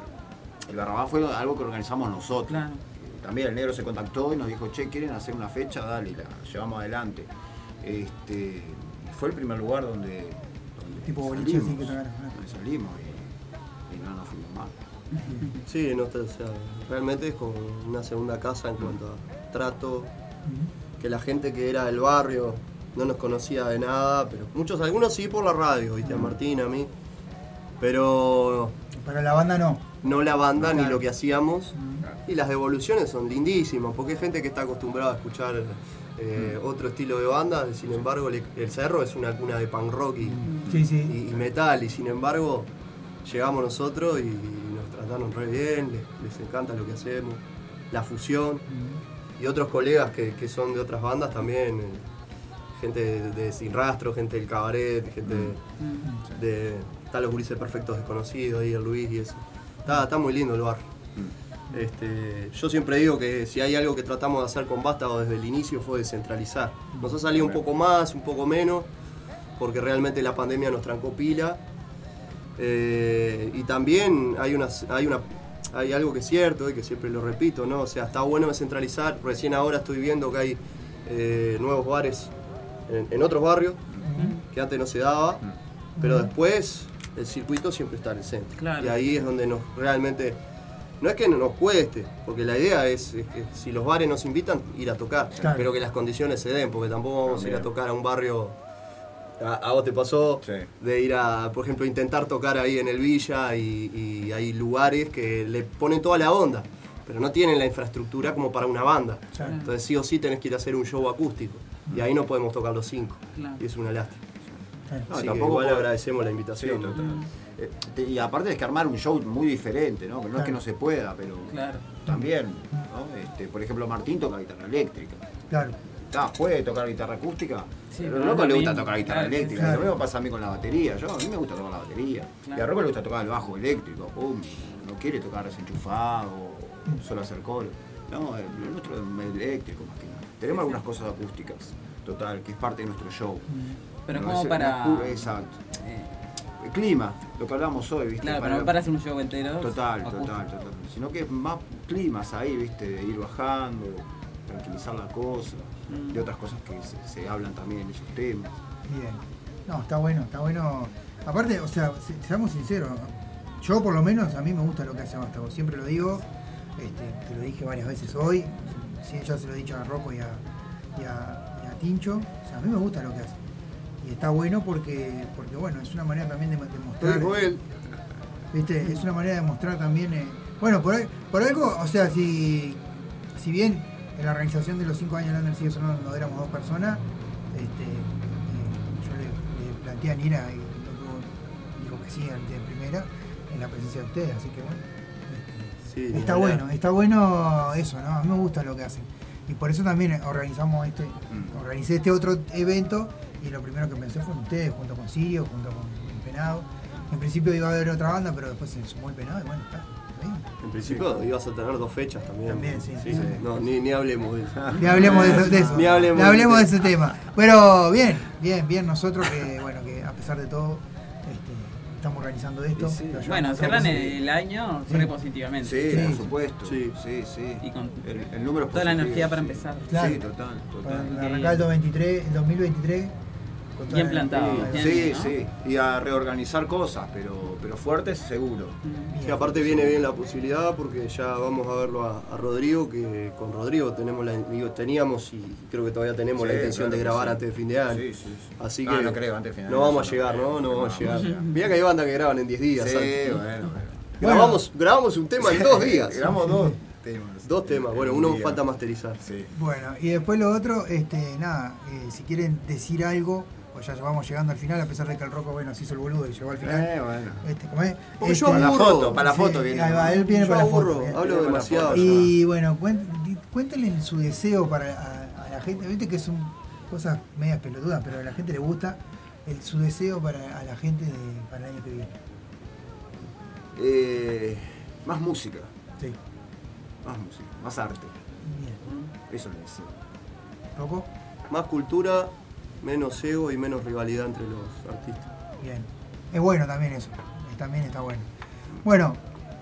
El Barrabás fue algo que organizamos nosotros. Claro. Eh, También el negro se contactó y nos dijo, che, ¿quieren hacer una fecha? Dale, la llevamos adelante. Este, fue el primer lugar donde, donde Tipo boliche así salimos, que tocaron. donde salimos y, y no nos fuimos mal. Sí, no, te- o sea, realmente es como una segunda casa en cuanto a trato, que la gente que era del barrio no nos conocía de nada, pero muchos, algunos sí por la radio, viste, a Martín, a mí, pero Pero la banda no. no la banda ni lo que hacíamos, y las devoluciones son lindísimas, porque hay gente que está acostumbrada a escuchar eh, otro estilo de banda, sin embargo le- el cerro es una cuna de punk rock y, Sí, sí. y- y metal, y sin embargo llegamos nosotros y nos trataron re bien, les, les encanta lo que hacemos, la fusión, y otros colegas que, que son de otras bandas también, eh, gente de, de Sin Rastro, gente del Cabaret, gente de, de- Está los gurises perfectos desconocidos, ahí el Luis y eso. Está, está muy lindo el bar. Este, yo siempre digo que si hay algo que tratamos de hacer con Vástago desde el inicio fue descentralizar. Nos ha salido un poco más, un poco menos, porque realmente la pandemia nos trancó pila. Eh, y también hay, unas, hay, una, hay algo que es cierto y que siempre lo repito, ¿no? O sea, está bueno descentralizar. Recién ahora estoy viendo que hay eh, nuevos bares en, en otros barrios que antes no se daba, pero después el circuito siempre está en el centro. Claro. Y ahí es donde nos realmente. No es que no nos cueste, porque la idea es, es que si los bares nos invitan, ir a tocar, Claro. pero que las condiciones se den, porque tampoco vamos a ir a También. tocar a un barrio. A, a vos te pasó de ir a, por ejemplo, intentar tocar ahí en el Villa y, y hay lugares que le ponen toda la onda, pero no tienen la infraestructura como para una banda. Claro. Entonces sí o sí tenés que ir a hacer un show acústico y ahí no podemos tocar los cinco. Claro. Y es una lástima. No, tampoco igual agradecemos la invitación. Sí, total. Eh, te- y aparte es que armar un show muy diferente, ¿no? Que no es que no se pueda, pero Claro. también, ¿no? Este, por ejemplo, Martín toca guitarra eléctrica. Claro. Ah, ¿Puede tocar guitarra acústica? Sí, pero a Rocco le gusta tocar guitarra claro, eléctrica. claro. Lo mismo pasa a mí con la batería. Yo, a mí me gusta tocar la batería. Claro. Y a Rocco le gusta tocar el bajo eléctrico. Pum, no quiere tocar desenchufado solo hacer coro. No, el, el nuestro es eléctrico más que. Tenemos algunas cosas acústicas, total, que es parte de nuestro show. Pero No, como es- para- no, Exacto. El clima, lo que hablamos hoy, ¿viste? Claro, pero no para hacer un show entero. Total, total, total. Sino que es más climas ahí, viste, de ir bajando, tranquilizar la cosa, Mm. de otras cosas que se, se hablan también en esos temas. Bien. No, está bueno, está bueno. Aparte, o sea, se- seamos sinceros, yo por lo menos a mí me gusta lo que hace Vástago, siempre lo digo, este, te lo dije varias veces hoy, sí, ya se lo he dicho a Rocco y a, y a- y a Tincho, o sea, a mí me gusta lo que hace. Y está bueno porque, porque bueno, es una manera también de, de mostrar. dijo él. ¿Viste? Es una manera de mostrar también. eh, bueno, por, algo, o sea, si, si bien en la organización de los cinco años de Lander sigue sonando no éramos dos personas, este, eh, yo le, le planteé a Nira y dijo que sí de primera en la presencia de ustedes, así que bueno. Sí, Está bueno, está bueno eso, ¿no? A mí me gusta lo que hacen. Y por eso también organizamos este, organicé este otro evento y lo primero que pensé fue en ustedes, junto con Sirio, junto con el Penado. En principio iba a haber otra banda, pero después se sumó el Penado y bueno, está. bien. En principio ibas a tener dos fechas también. También, sí, sí. No, ni, ni hablemos de eso. Ni hablemos de eso. de eso. Ni hablemos, Ni hablemos de eso. ese tema. Pero bien, bien, bien nosotros que, bueno, que a pesar de todo, estamos organizando esto. Lo llevamos Bueno, cierran el año Sí. re positivamente. Sí, por supuesto. Sí, sí, sí. Y con el, el número toda la energía para sí. empezar. Claro. Sí, total, Para total. arrancar el 2023, el 2023. Bien la- plantado. Sí, bien, sí, ¿no? sí. Y a reorganizar cosas, pero, pero fuertes seguro. Y aparte viene bien la posibilidad porque ya vamos a verlo a, a Rodrigo, que con Rodrigo tenemos la, digo, teníamos y creo que todavía tenemos la Sí, intención claro de grabar sí. antes de fin de año. Sí, sí, sí. Así que no creo, antes de fin de no vamos a llegar. ¿no? No vamos a llegar. no. Mira que hay bandas que graban en 10 días. Sí, ¿sabes? bueno, bueno. Grabamos, grabamos un tema en dos días. Grabamos dos temas. Dos temas, bueno, En uno día. falta masterizar. Bueno, y después lo otro, este, nada, eh, si quieren decir algo, pues ya vamos llegando al final, a pesar de que el Rocco, bueno, se hizo el boludo y llegó al final. Eh, bueno. Este, ¿cómo es? Porque yo Este, Para la foto, para la Sí, foto viene. ahí va, él viene Yo para la aburro, foto. bien. hablo Viene la demasiado. foto. Y bueno, cuéntenle su deseo para a, a la gente, viste que son cosas medias pelotudas, pero a la gente le gusta el, su deseo para a la gente de, para el año que viene. Eh, más música. Sí. Más música, más arte. Bien. Eso lo deseo. ¿Rocco? Más cultura, menos ego y menos rivalidad entre los artistas. Bien. Es bueno también eso. También está bueno. Bueno,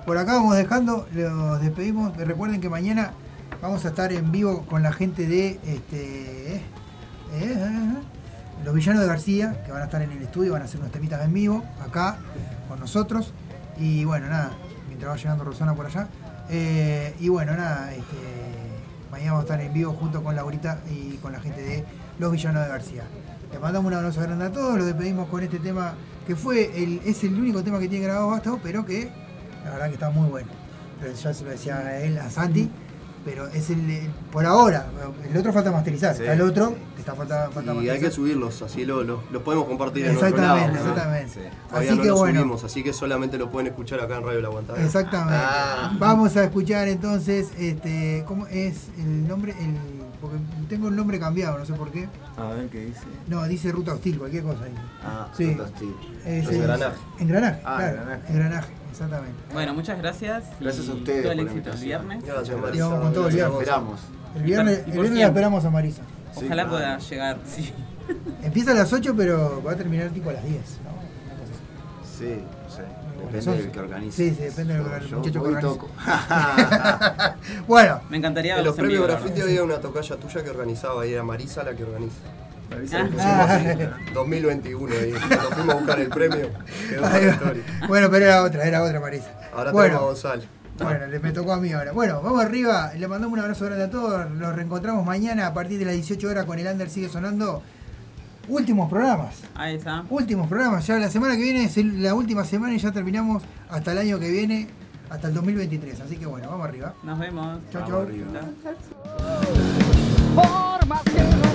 por acá vamos dejando, los despedimos. Recuerden que mañana vamos a estar en vivo con la gente de este, eh, eh, los villanos de García, que van a estar en el estudio, van a hacer unos temitas en vivo, acá, con nosotros. Y bueno, nada, mientras va llegando Rosana por allá. Eh, y bueno, nada, este, mañana vamos a estar en vivo junto con Laurita y con la gente de los villanos de García. Les mandamos un abrazo grande a todos, los despedimos con este tema que fue el, es el único tema que tiene grabado Basto, pero que la verdad que está muy bueno. Pero ya se lo decía a él, a Santi, pero es el, el- por ahora, el otro falta masterizar, Sí, está el otro, que está falta, falta Y hay que subirlos, así lo- lo- los podemos compartir en Exactamente, exactamente. Todavía Así no que los bueno. subimos, así que solamente lo pueden escuchar acá en Radio La Aguantadera. Exactamente. Ah. Vamos a escuchar entonces, este, ¿cómo es el nombre? El, porque tengo el nombre cambiado, no sé por qué. A ver qué dice. No, dice ruta hostil, cualquier cosa ahí. Ah, Sí. Ruta Hostil. Es el- Engranaje. Engranaje, Ah, claro. engranaje. Engranaje, exactamente. Bueno, muchas gracias. Gracias y a ustedes Todo el éxito el viernes. Gracias, Marisa. con todo el viernes. Esperamos. El viernes, el viernes la esperamos a Marisa. Sí, Ojalá claro. pueda llegar, sí. Empieza a las 8, pero va a terminar tipo a las 10. ¿no? Una cosa así. Sí, Depende del que organice. Sí, sí, depende del Yo- del yo muchacho que toco. bueno, Me encantaría En los premios vivo, graffiti había una tocalla tuya que organizaba y era Marisa la que organiza. Marisa Ah. Ah. así. 2021 ahí. Cuando fuimos a buscar el premio, quedó Ahí la va. historia. bueno, pero era otra, era otra Marisa. Ahora bueno, tenemos a Gonzalo. Bueno, le me tocó a mí ahora. Bueno, vamos arriba, le mandamos un abrazo grande a todos. Nos reencontramos mañana a partir de las 18 horas con el Under sigue sonando. Últimos programas. Ahí está. Últimos programas. Ya la semana que viene es la última semana y ya terminamos hasta el año que viene, hasta el 2023. Así que bueno, vamos arriba. Nos vemos. Chau, Vamos chau. arriba. Chao.